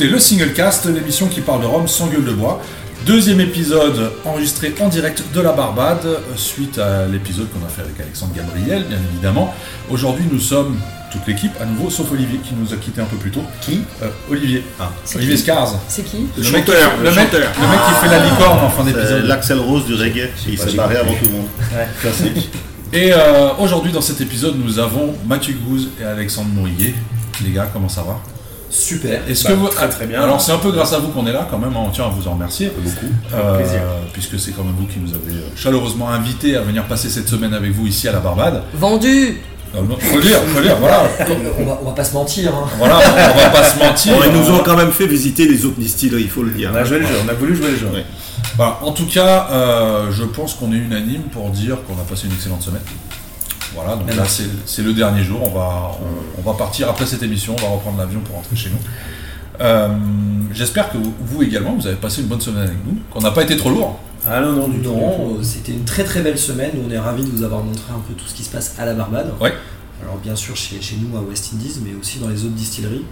écoutez le Single Cast, l'émission qui parle de Rome sans gueule de bois. Deuxième épisode enregistré en direct de la Barbade, euh, suite à l'épisode qu'on a fait avec Alexandre Gabriel, bien évidemment. Aujourd'hui, nous sommes toute l'équipe à nouveau, sauf Olivier qui nous a quitté un peu plus tôt. Qui Euh, Olivier. C'est Olivier qui Scars. C'est qui Le, Le mec, qui chanteur, fait- le mec, chanteur. le mec qui fait la licorne en fin C'est d'épisode. l'Axel Rose du reggae. Il s'est barré avant tout le monde. Classique. Et euh, aujourd'hui, dans cet épisode, nous avons Mathieu Gouze et Alexandre Mouriguet. Les gars, comment ça va? Super. Est-ce Bah, que vous... très, très bien. Alors, c'est un peu grâce à vous qu'on est là, quand même. hein. On tient à vous en remercier. Beaucoup. Euh, plaisir. puisque c'est quand même vous qui nous avez euh, chaleureusement invités à venir passer cette semaine avec vous ici à la Barbade. Vendu Euh, faut le dire, faut le dire, voilà. On va, on va pas se mentir. hein. Voilà, on va pas se mentir. Ils nous ont quand même fait visiter les autres distilleries, il faut le dire. On a joué le jeu, on a voulu jouer le jeu. Voilà, en tout cas, euh, je pense qu'on est unanime pour dire qu'on a passé une excellente semaine. Voilà, donc là c'est c'est le dernier jour, on va, on, on va partir après cette émission, on va reprendre l'avion pour rentrer chez nous. Euh, J'espère que vous, également, vous avez passé une bonne semaine avec nous, qu'on n'a pas été trop lourd. Ah non, non, du tout. Non, euh, c'était une très très belle semaine. On est ravis de vous avoir montré un peu tout ce qui se passe à la Barbade. Ouais. Alors bien sûr chez, chez nous à West Indies, mais aussi dans les autres distilleries.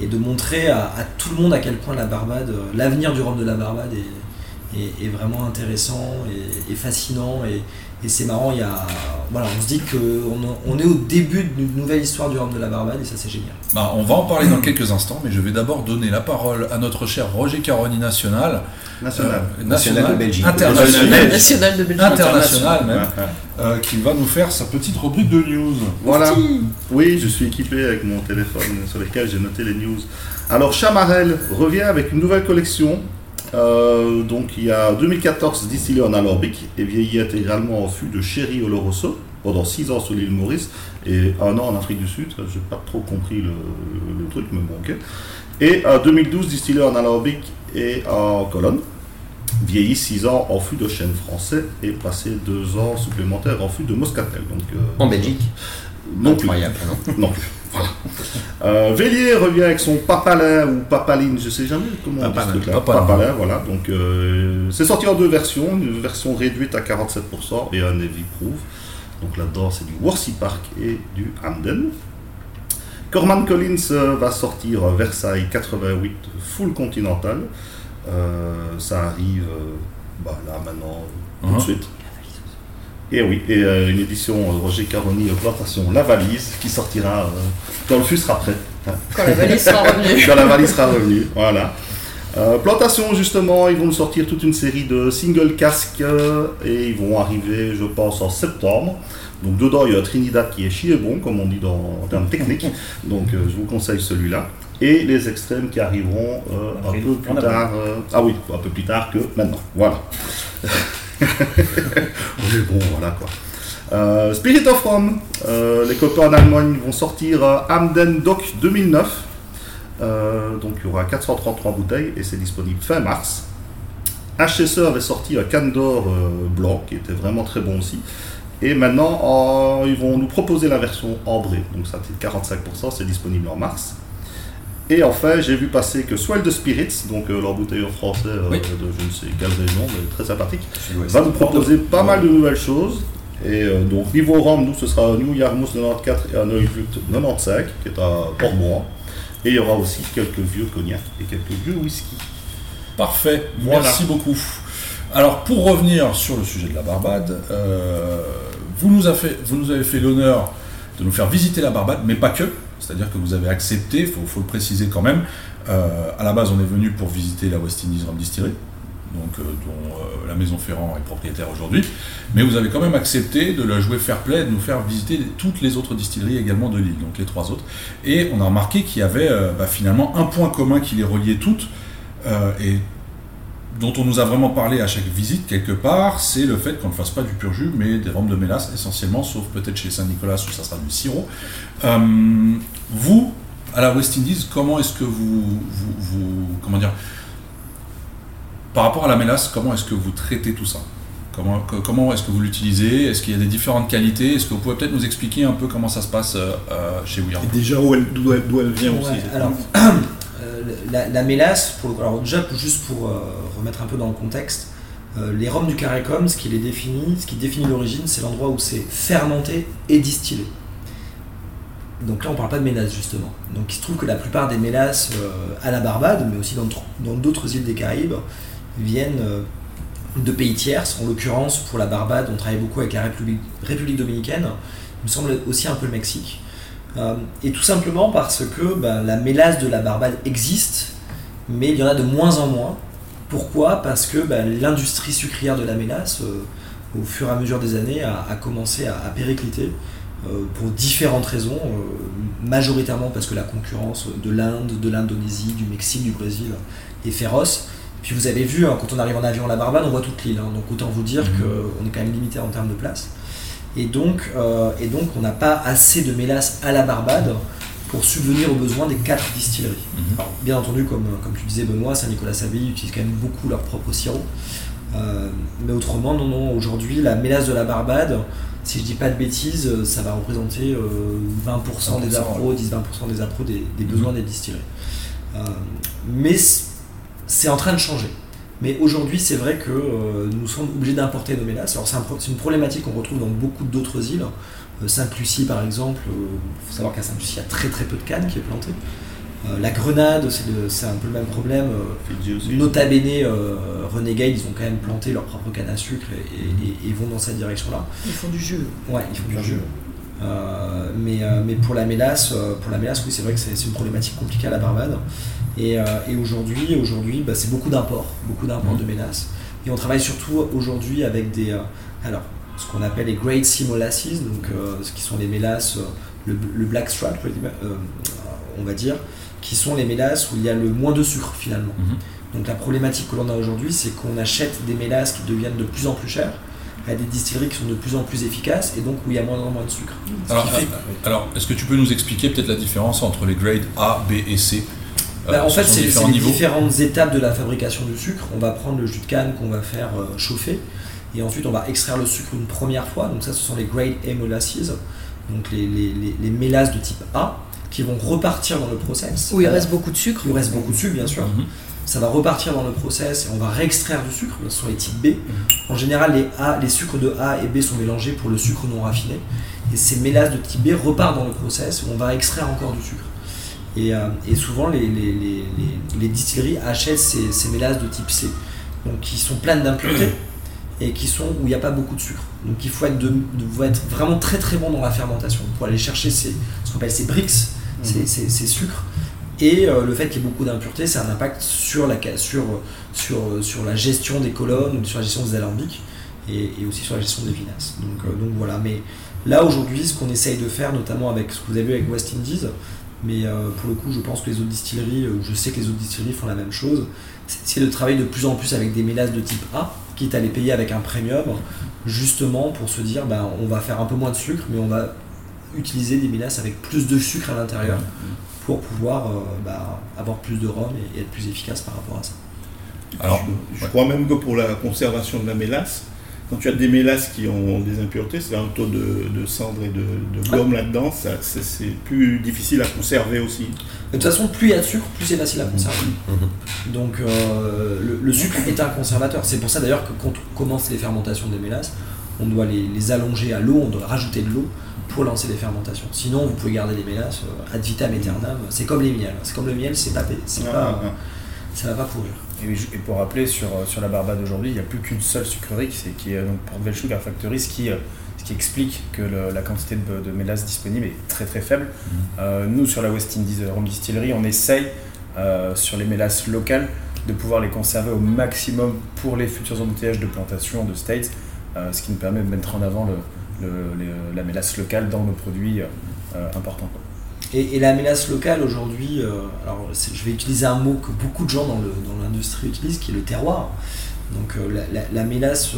Et de montrer à, à tout le monde à quel point la Barbade, euh, l'avenir du rhum de la Barbade est, est, est vraiment intéressant et, et fascinant. Et, et c'est marrant, il y a, voilà, on se dit qu'on on est au début d'une nouvelle histoire du rhum de la Barbade et ça c'est génial. Bah, on va en parler dans quelques instants, mais je vais d'abord donner la parole à notre cher Roger Caroni National. National. Euh, National de Belgique. International, National de Belgique. international même, Ouais, ouais. euh, qui va nous faire sa petite rubrique de news. Voilà. Oui, je suis équipé avec mon téléphone sur lequel j'ai noté les news. Alors, Chamarel revient avec une nouvelle collection. Euh, donc, il y a 2014 distillé en alambic et vieilli intégralement en fût de Sherry Oloroso pendant 6 ans sur l'île Maurice et un an en Afrique du Sud. J'ai pas trop compris le, le- le truc, mais bon, ok. Et en 2012 distillé en alambic et en colonne. Vieilli 6 ans en fût de chêne français et passé 2 ans supplémentaires en fût de moscatel. Donc, euh, En Belgique non plus. Incroyable, non? Non plus. Voilà. Euh, Vélier revient avec son papalin ou papaline, je sais jamais comment on dit Papalin. ce truc-là. Papalin. Papalin, voilà. Donc euh, c'est sorti en deux versions, une version réduite à 47% et un heavy proof. Donc là-dedans c'est du Worcy Park et du Hamden. Corman Collins euh, va sortir Versailles 88 full continental. Euh, ça arrive bah, là maintenant tout de suite. Et oui, et euh, une édition euh, Roger Caroni euh, Plantation La Valise qui sortira euh, quand le fût sera prêt. Quand la valise sera revenue. Quand la valise sera revenue, voilà. Euh, Plantation, justement, ils vont nous sortir toute une série de single casques et ils vont arriver, je pense, en septembre. Donc dedans, il y a Trinidad qui est chier bon, comme on dit dans, en termes techniques. Donc euh, je vous conseille celui-là. Et les extrêmes qui arriveront euh, un peu plus tard. euh, ah oui, un peu plus tard que maintenant. Voilà. Mais bon, voilà quoi. Euh, Spirit of Rome, euh, les copains en Allemagne vont sortir euh, Hamden Doc 2009. Euh, donc il y aura 433 bouteilles et c'est disponible fin mars. HSE avait sorti un Candor blanc qui était vraiment très bon aussi. Et maintenant ils vont nous proposer la version ambrée. Donc ça c'est 45%, c'est disponible en mars. Et enfin j'ai vu passer que Swell de Spirits, donc euh, leur bouteille en français euh, Oui. de je ne sais quelle raison, mais très sympathique va nous proposer pas mal de nouvelles choses. Et euh, donc, niveau rhum, nous, ce sera un New Yarmouth 94 et un Neuflut 95, qui est à Port-Mouan. Et il y aura aussi quelques vieux cognacs et quelques vieux whisky. Parfait, Voilà. merci beaucoup. Alors pour revenir sur le sujet de la Barbade, euh, vous, nous fait- vous nous avez fait l'honneur de nous faire visiter la Barbade, mais pas que. C'est-à-dire que vous avez accepté, il faut, le préciser quand même. euh, à la base, on est venu pour visiter la West Indies Rum Distillery, donc, euh, dont euh, la Maison Ferrand est propriétaire aujourd'hui. Mais vous avez quand même accepté de la jouer fair play, de nous faire visiter toutes les autres distilleries également de l'île, donc les trois autres. Et on a remarqué qu'il y avait bah, finalement un point commun qui les reliait toutes, et dont on nous a vraiment parlé à chaque visite quelque part, c'est le fait qu'on ne fasse pas du pur jus, mais des rhums de mélasse essentiellement, sauf peut-être chez Saint-Nicolas où ça sera du sirop. Euh, vous, à la West Indies, comment est-ce que vous, vous, vous- comment dire, par rapport à la mélasse, comment est-ce que vous traitez tout ça? Comment, que- comment est-ce que vous l'utilisez? Est-ce qu'il y a des différentes qualités? Est-ce que vous pouvez peut-être nous expliquer un peu comment ça se passe euh, euh, chez Weird Et déjà où elle- d'où elle, vient aussi. Ouais, alors, la, la mélasse, pour, alors déjà juste pour euh, remettre un peu dans le contexte, euh, les rhums du CARICOM, ce qui les définit, ce qui définit l'origine, c'est l'endroit où c'est fermenté et distillé. donc là, on parle pas de mélasse justement. Donc il se trouve que la plupart des mélasses euh, à la Barbade, mais aussi dans tr- dans d'autres îles des Caraïbes, viennent de pays tiers. En l'occurrence, pour la Barbade, on travaille beaucoup avec la République dominicaine, il me semble aussi un peu le Mexique. Euh, et tout simplement parce que bah, la mélasse de la Barbade existe, mais il y en a de moins en moins. Pourquoi? Parce que bah, l'industrie sucrière de la mélasse, euh, au fur et à mesure des années, a, a commencé à, à péricliter euh, pour différentes raisons, majoritairement parce que la concurrence de l'Inde, de l'Indonésie, du Mexique, du Brésil est féroce. Puis vous avez vu, hein, quand on arrive en avion à la Barbade, on voit toute l'île, hein, donc autant vous dire Mhm. qu'on est quand même limité en termes de place. Et donc, euh, et donc on n'a pas assez de mélasse à la Barbade pour subvenir aux besoins des quatre distilleries. Mhm. Alors, bien entendu, comme, comme tu disais Benoît, Saint-Nicolas-Saville utilise quand même beaucoup leur propre sirop. Euh, mais autrement, non, non, aujourd'hui, la mélasse de la Barbade, si je dis pas de bêtises, euh, ça va représenter euh, 20% des 20%, appros, 10-20% des appros des, des besoins des distilleries. Euh, mais c'est en train de changer. Mais aujourd'hui, c'est vrai que euh, nous sommes obligés d'importer nos mélasses. Alors, c'est un pro- c'est une problématique qu'on retrouve dans beaucoup d'autres îles. Euh, Sainte-Lucie, par exemple, il faut savoir qu'à Sainte-Lucie, il y a très très peu de canne qui est plantée. Euh, la Grenade, c'est un peu le même problème. Euh. Nota bene, euh, Renegade, ils ont quand même planté leur propre canne à sucre et, et- et- et vont dans cette direction-là. Ils font du jeu. Ouais, ils font du jeu. Euh, mais, euh, mais pour la mélasse, euh, pour la mélasse, oui, c'est vrai que c'est c'est une problématique compliquée à la Barbade. Et, euh, et aujourd'hui, aujourd'hui, bah, c'est beaucoup d'imports, beaucoup d'imports de mélasse. Et on travaille surtout aujourd'hui avec des, euh, alors, ce qu'on appelle les Grade C molasses, donc euh, ce qui sont les mélasses, le, le black strap, on va dire, qui sont les mélasses où il y a le moins de sucre finalement. Mhm. Donc la problématique que l'on a aujourd'hui, c'est qu'on achète des mélasses qui deviennent de plus en plus chères à des distilleries qui sont de plus en plus efficaces et donc où il y a moins en moins de sucre. Alors, alors, est-ce que tu peux nous expliquer peut-être la différence entre les grades A, B et C? Bah, en fait, c'est différents les niveaux. différentes étapes de la fabrication du sucre. On va prendre le jus de canne qu'on va faire euh, chauffer et ensuite on va extraire le sucre une première fois. Donc ça, ce sont les grade A molasses, donc les, les, les, les mélasses de type A qui vont repartir dans le process. Où il Euh, reste beaucoup de sucre. il reste beaucoup de sucre, bien sûr. Mhm. Ça va repartir dans le process et on va réextraire du sucre. Ce sont les types B. En général, les A, les sucres de A et B sont mélangés pour le sucre non raffiné. Et ces mélasses de type B repartent dans le process où on va extraire encore du sucre. Et, euh, et souvent, les, les, les, les- les distilleries achètent ces, ces mélasses de type C, donc qui sont pleines d'impuretés et qui sont où il n'y a pas beaucoup de sucre. Donc il faut être, de, de- faut être vraiment très très bon dans la fermentation pour aller chercher ces, ce qu'on appelle ces bricks, ces, ces- ces sucres. Et euh, le fait qu'il y ait beaucoup d'impuretés, ça a un impact sur la, ca- sur, sur, sur la gestion des colonnes, sur la gestion des alambics et, et aussi sur la gestion des vinasses. Donc, euh, donc voilà, mais là aujourd'hui, ce qu'on essaye de faire, notamment avec ce que vous avez vu avec West Indies, mais euh, pour le coup, je pense que les autres distilleries, euh, je sais que les autres distilleries font la même chose, c'est essayer de travailler de plus en plus avec des mélasses de type A, quitte à les payer avec un premium, justement pour se dire, ben, on va faire un peu moins de sucre, mais on va utiliser des mélasses avec plus de sucre à l'intérieur pour pouvoir euh, bah, avoir plus de rhum et, et être plus efficace par rapport à ça. Alors, je, je crois même que pour la conservation de la mélasse, quand tu as des mélasses qui ont des impuretés, c'est un taux de, de cendre et de, de gomme là-dedans, ça- c'est c'est plus difficile à conserver aussi. De toute façon, plus il y a de sucre, plus c'est facile à conserver. Donc euh, le, le sucre est un conservateur. C'est pour ça d'ailleurs que quand on commence les fermentations des mélasses, on doit les, les allonger à l'eau, on doit rajouter de l'eau pour lancer les fermentations. Sinon, vous pouvez garder les mélasses euh, ad vitam aeternam. C'est comme les miels. C'est comme le miel, c'est pas, Ah, pas, ah. ça va pas pourrir. Et, pour rappeler, sur, euh, sur la Barbade aujourd'hui, il n'y a plus qu'une seule sucrerie, qui, c'est- qui est donc Port Sugar Factory, ce qui, euh, ce qui explique que le- la quantité de, de mélasse disponible est très très faible. Euh, nous, sur la West Indies Rum Distillery, on essaye, euh, sur les mélasses locales, de pouvoir les conserver au maximum pour les futurs embouteillages de plantation de States, euh, ce qui nous permet de mettre en avant le, le- les- la mélasse locale dans nos produits importants. quoi. Et, la mélasse locale aujourd'hui, euh, alors je vais utiliser un mot que beaucoup de gens dans l'industrie utilisent, qui est le terroir. Donc euh, la, la- la mélasse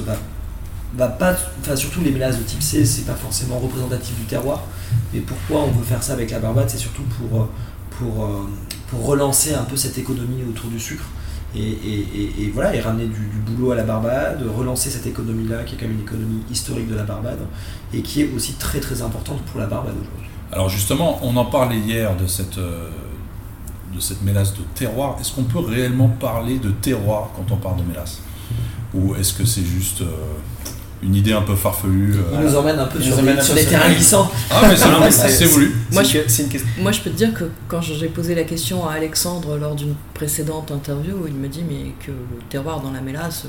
va, pas, enfin surtout les mélasses de type C, c'est pas forcément représentatif du terroir. Mais pourquoi on veut faire ça avec la Barbade C'est surtout pour, euh, pour, pour relancer un peu cette économie autour du sucre. Et voilà, et ramener du, du boulot à la Barbade, relancer cette économie-là, qui est quand même une économie historique de la Barbade, et qui est aussi très très importante pour la Barbade aujourd'hui. Alors justement, on en parlait hier de cette, euh, de cette mélasse de terroir. Est-ce qu'on peut réellement parler de terroir quand on parle de mélasse? Ou est-ce que c'est juste euh, une idée un peu farfelue. euh, Il nous emmène un peu sur, des, sur terrains glissants. Ah, mais c'est voulu. Moi, C'est je- une que- c'est une question. Moi, je peux te dire que quand j'ai posé la question à Alexandre lors d'une précédente interview, il me dit mais que le terroir dans la mélasse,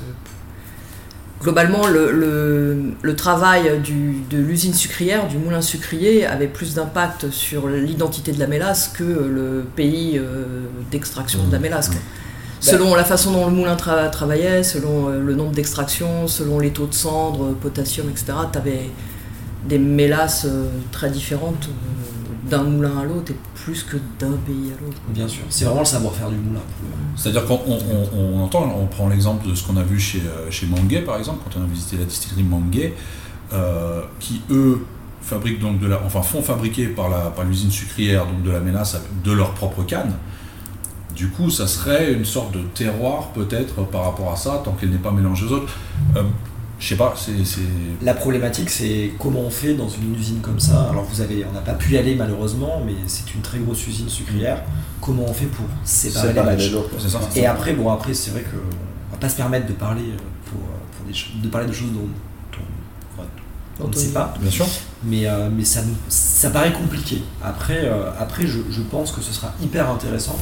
globalement, le, le- le travail du- de l'usine sucrière, du moulin sucrier, avait plus d'impact sur l'identité de la mélasse que le pays euh, d'extraction de la mélasse. quoi. Selon la façon dont le moulin tra- travaillait, selon euh, le nombre d'extractions, selon les taux de cendre, potassium, etc., tu avais des mélasses euh, très différentes euh, d'un moulin à l'autre et plus que d'un pays à l'autre. Bien sûr, c'est vraiment le savoir-faire du moulin. C'est-à-dire qu'on on, on- on entend, on prend l'exemple de ce qu'on a vu chez, euh, chez Manguet par exemple, quand on a visité la distillerie Manguet, euh, qui eux fabriquent donc de la, enfin font fabriquer par la par l'usine sucrière donc de la mélasse avec- de leur propre canne. Du coup, ça serait une sorte de terroir peut-être par rapport à ça, tant qu'elle n'est pas mélangée aux autres. Euh, je sais pas, c'est La problématique, c'est comment on fait dans une usine comme ça. Alors, vous avez, on n'a pas pu y aller malheureusement, mais c'est une très grosse usine sucrière. Comment on fait pour séparer, Séparer les c'est ça. Et après, bon, après, c'est vrai que on va pas se permettre de parler euh, pour, euh, pour des cho- de parler de choses dont, dont- ouais, on ne sait pas. Bien sûr. Mais, euh, mais ça, ça paraît compliqué. Après, euh, après je, je pense que ce sera hyper intéressant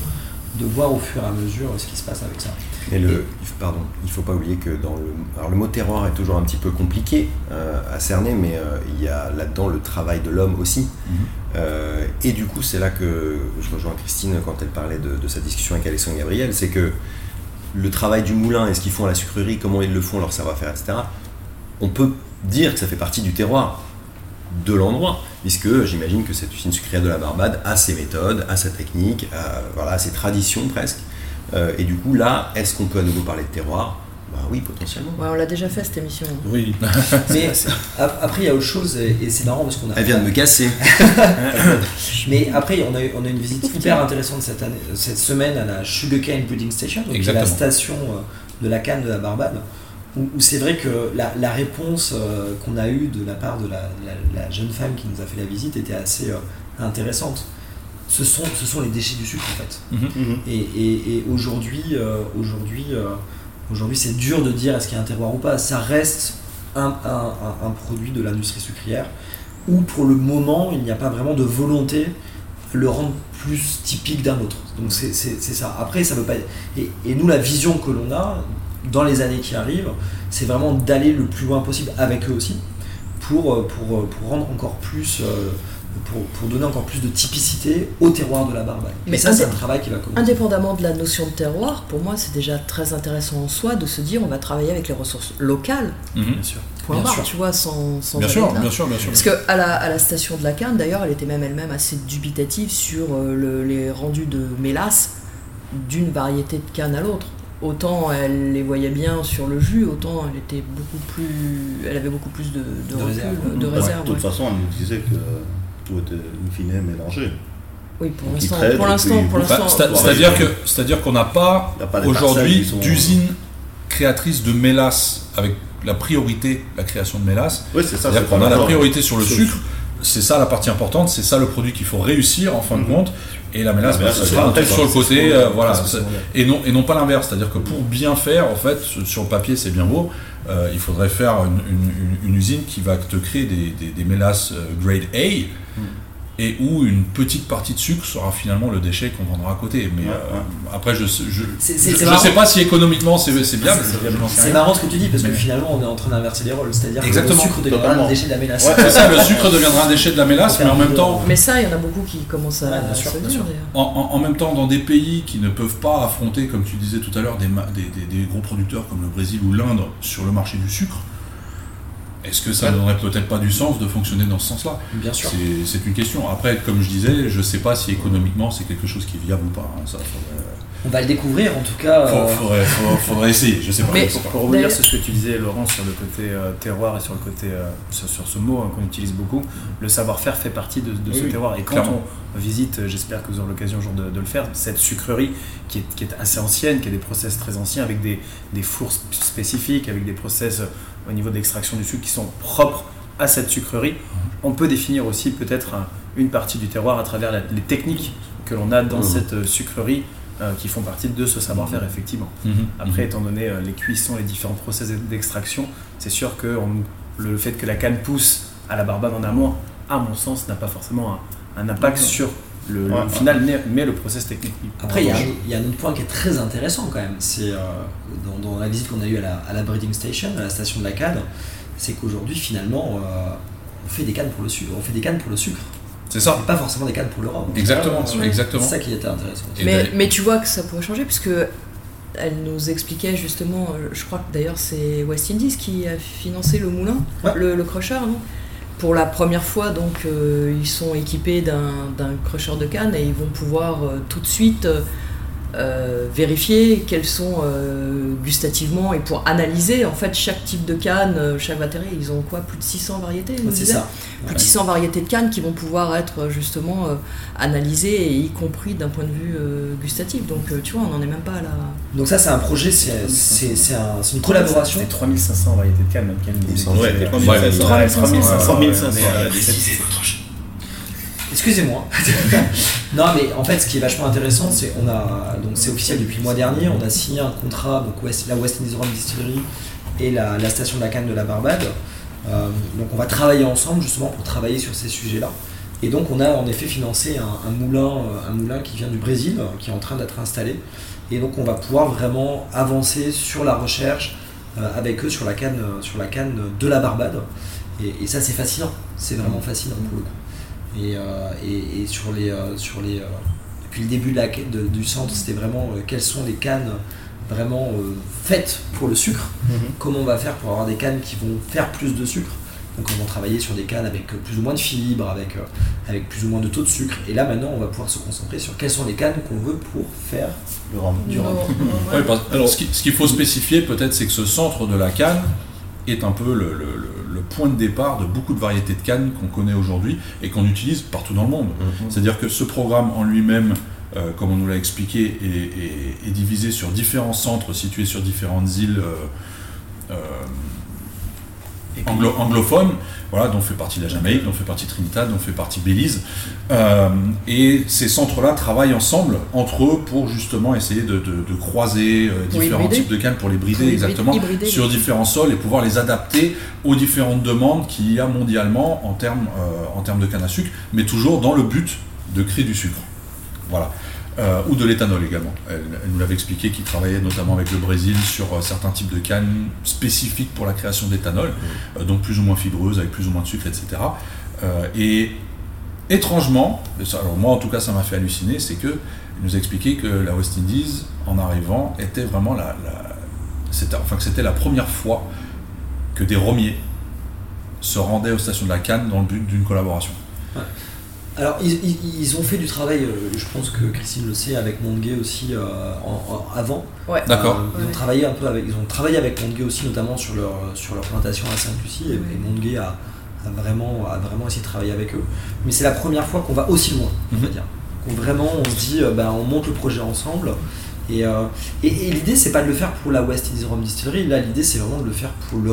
de voir au fur et à mesure ce qui se passe avec ça. Et le, pardon, il faut pas oublier que dans le, alors le mot terroir est toujours un petit peu compliqué euh, à cerner, mais euh, il y a là-dedans le travail de l'homme aussi. Mhm. Euh, et du coup, c'est là que je rejoins Christine quand elle parlait de, de sa discussion avec Alexandre Gabriel, c'est que le travail du moulin et ce qu'ils font à la sucrerie, comment ils le font, leur savoir-faire, etc. On peut dire que ça fait partie du terroir de l'endroit, puisque j'imagine que cette usine sucrière de la Barbade a ses méthodes, a sa technique, a, voilà, ses traditions presque. Euh, et du coup, là, est-ce qu'on peut à nouveau parler de terroir? Bah oui, potentiellement. Ouais, on l'a déjà fait cette émission. Oui. Mais ap- après, il y a autre chose, et, c'est marrant parce qu'on a. Elle vient de me casser. Mais après, on a, eu, on a une visite hyper intéressante cette, année, cette semaine à la Sugarcane Breeding Station, donc qui est la station euh, de la canne de la Barbade, où, où c'est vrai que la, la réponse euh, qu'on a eue de la part de la, la- la jeune femme qui nous a fait la visite était assez euh, intéressante. Ce sont, ce sont les déchets du sucre en fait. Mhm. Et, et- et aujourd'hui, euh, aujourd'hui, euh, aujourd'hui, c'est dur de dire est-ce qu'il y a un terroir ou pas. Ça reste un, un- un- un produit de l'industrie sucrière où pour le moment il n'y a pas vraiment de volonté de le rendre plus typique d'un autre. Donc c'est c'est- c'est ça. Après, ça veut pas. Et, et nous, la vision que l'on a dans les années qui arrivent, c'est vraiment d'aller le plus loin possible avec eux aussi pour, euh, pour, euh, pour rendre encore plus. euh, pour, pour donner encore plus de typicité au terroir de la Barbade. Mais ça, c'est un travail qui va commencer. Indépendamment de la notion de terroir, pour moi, c'est déjà très intéressant en soi de se dire on va travailler avec les ressources locales, Mhm. Bien sûr. point Bien barre, sûr. tu vois, sans, sans Bien sûr, bien sûr, bien sûr. Parce que à la, à la station de la Canne, d'ailleurs, elle était même elle-même assez dubitative sur le- les rendus de mélasse d'une variété de canne à l'autre. Autant elle les voyait bien sur le jus, autant elle était beaucoup plus, elle avait beaucoup plus de, de, De recul, réserve. de Ouais, réserve. de toute ouais. façon, elle nous disait que tout était in fine mélangé. Oui, pour l'instant, pour pour C'est-à-dire que c'est-à-dire qu'on n'a pas pas aujourd'hui d'usine créatrice de mélasse avec la priorité la création de mélasse. Oui, c'est ça. C'est-à-dire c'est qu'on a la priorité sur le sucre. C'est ça la partie importante, c'est ça le produit qu'il faut réussir en fin de Mhm. compte. Et la mélasse, La bah, ça sera un truc sur le côté, euh, voilà. Et non, et non pas l'inverse, c'est-à-dire que pour bien faire, en fait, sur- le papier c'est bien beau, euh, il faudrait faire une, une- une- une usine qui va te créer des, des- des mélasses euh, grade A, et où une petite partie de sucre sera finalement le déchet qu'on vendra à côté. Mais Ouais, euh, ouais. après, je marrant. sais pas si économiquement c'est c'est bien, C'est- marrant ce que tu dis parce que Mais- finalement on est en train d'inverser les rôles, c'est-à-dire que le sucre deviendra Totalement. le déchet de la mélasse. C'est ça, le sucre deviendra un déchet de la mélasse, mais en même temps, Mais ça, il y en a beaucoup qui commencent à, Ouais, bien à sûr, se dire. En, en- en même temps, dans des pays qui ne peuvent pas affronter, comme tu disais tout à l'heure, des, ma- des- des- des gros producteurs comme le Brésil ou l'Inde sur le marché du sucre, est-ce que ça n'aurait peut-être pas du sens de fonctionner dans ce sens-là Bien sûr. C'est une question. Après, comme je disais, je ne sais pas si économiquement c'est quelque chose qui est viable ou pas. hein. Ça, faudrait, On va le découvrir en tout cas. euh, faudrait- faut- faudrait essayer. Je sais pas. Mais- je sais pas. Pour revenir sur ce que tu disais, Laurent, sur le côté euh, terroir et sur le côté euh, sur, sur ce mot hein, qu'on utilise beaucoup, le savoir-faire fait partie de, de ce Oui, terroir. Et quand clairement. on visite, euh, j'espère que vous aurez l'occasion un jour de, de le faire, cette sucrerie qui est, qui est assez ancienne, qui a des process très anciens avec des, des fours sp- spécifiques, avec des process euh, au niveau d'extraction du sucre qui sont propres à cette sucrerie, on peut définir aussi peut-être un- une partie du terroir à travers la- les techniques que l'on a dans Mhm. cette euh, sucrerie euh, qui font partie de ce savoir-faire effectivement. Mhm. Après, étant donné euh, les cuissons, les différents process d'extraction, c'est sûr qu'on le fait que la canne pousse à la Barbade en amont, à mon sens, n'a pas forcément un, un impact sur le, le Ouais, ouais. final, mais- mais le process technique. Après, il y, a un- il y a un autre point qui est très intéressant quand même. C'est euh, dans, dans la visite qu'on a eue à la, à la breeding station, à la station de la canne, c'est qu'aujourd'hui, finalement, euh, on fait des cannes pour le sucre. On fait des cannes pour le sucre. C'est ça. Et pas forcément des cannes pour le rhum. Exactement, C'est exactement. ça qui était intéressant. Mais, mais tu vois que ça pourrait changer puisque elle nous expliquait justement, euh, je crois que d'ailleurs c'est West Indies qui a financé le moulin, Ouais. le, le crusher, non? Pour la première fois, donc euh, ils sont équipés d'un crusher de canne et ils vont pouvoir euh, tout de suite euh, vérifier quels sont euh, gustativement et pour analyser en fait chaque type de canne, euh, chaque batterie. Ils ont quoi Plus de 600 variétés C'est ça. plus de 600 variétés de cannes qui vont pouvoir être justement euh, analysées, et y compris d'un point de vue euh, gustatif. Donc euh, tu vois, on n'en est même pas à la... Donc ça, c'est un projet, c'est c'est- c'est un- c'est une collaboration. C'était 3500 variétés de canne, même. Ouais, que- 3500. Ouais, 3500. 3500, Ouais, voilà, ouais, des c'est- Excusez-moi. non, mais en fait, ce qui est vachement intéressant, c'est on a donc c'est officiel depuis le mois dernier. On a signé un contrat donc West- la West Indies Rum Distillery et la, la station de la canne de la Barbade. Euh, donc on va travailler ensemble justement pour travailler sur ces sujets-là. Et donc on a en effet financé un, un moulin, euh, un moulin qui vient du Brésil, euh, qui est en train d'être installé. Et donc on va pouvoir vraiment avancer sur la recherche euh, avec eux sur la canne, sur la canne de la Barbade. Et, et ça c'est fascinant, c'est vraiment fascinant pour le coup. Et, euh, et, et sur les, euh, sur les, euh, depuis le début de la, de- du centre, c'était vraiment euh, quelles sont les cannes vraiment euh, faites pour le sucre. Comment on va faire pour avoir des cannes qui vont faire plus de sucre? Donc on va travailler sur des cannes avec plus ou moins de fibres, avec, euh, avec plus ou moins de taux de sucre. Et là maintenant, on va pouvoir se concentrer sur quelles sont les cannes qu'on veut pour faire Le rhum. du rhum. Ouais, parce- alors, ce qu'il faut spécifier peut-être, c'est que ce centre de la canne est un peu le, le- le- le point de départ de beaucoup de variétés de cannes qu'on connaît aujourd'hui et qu'on utilise partout dans le monde. C'est-à-dire que ce programme en lui-même, euh, comme on nous l'a expliqué, est, est- est divisé sur différents centres situés sur différentes îles euh, euh, anglo- anglophones, voilà, dont fait partie la Jamaïque, dont fait partie Trinidad, dont fait partie Belize. Euh, et ces centres-là travaillent ensemble entre eux pour justement essayer de, de- de croiser euh, différents types de cannes, pour les brider Pour exactement hybrider. sur différents sols et pouvoir les adapter aux différentes demandes qu'il y a mondialement en termes, euh, en termes de canne à sucre, mais toujours dans le but de créer du sucre. Voilà. Euh, ou de l'éthanol également. Elle, elle nous l'avait expliqué qu'il travaillait notamment avec le Brésil sur euh, certains types de cannes spécifiques pour la création d'éthanol, euh, donc plus ou moins fibreuses, avec plus ou moins de sucre, etc. Euh, et étrangement, alors moi en tout cas ça m'a fait halluciner, c'est que il nous a expliqué que la West Indies, en arrivant, était vraiment la, la- c'était, enfin que c'était la première fois que des romiers se rendaient aux stations de la Canne dans le but d'une collaboration. Alors, ils, ils- ils ont fait du travail, euh, je pense que Christine le sait, avec Mondgay aussi euh, en- en- avant. Ouais. D'accord. Euh, ils, ont travaillé un peu avec, ils ont travaillé avec Mondgay aussi, notamment sur leur, sur leur plantation à Sainte-Lucie. Et, et a, a vraiment, a vraiment essayé de travailler avec eux. Mais c'est la première fois qu'on va aussi loin, on va Mhm. dire. Qu'on vraiment, on se dit, euh, ben, on monte le projet ensemble. Et, euh, et, et l'idée, c'est pas de le faire pour la West Indies Rum Distillery. Là, l'idée, c'est vraiment de le faire pour, le,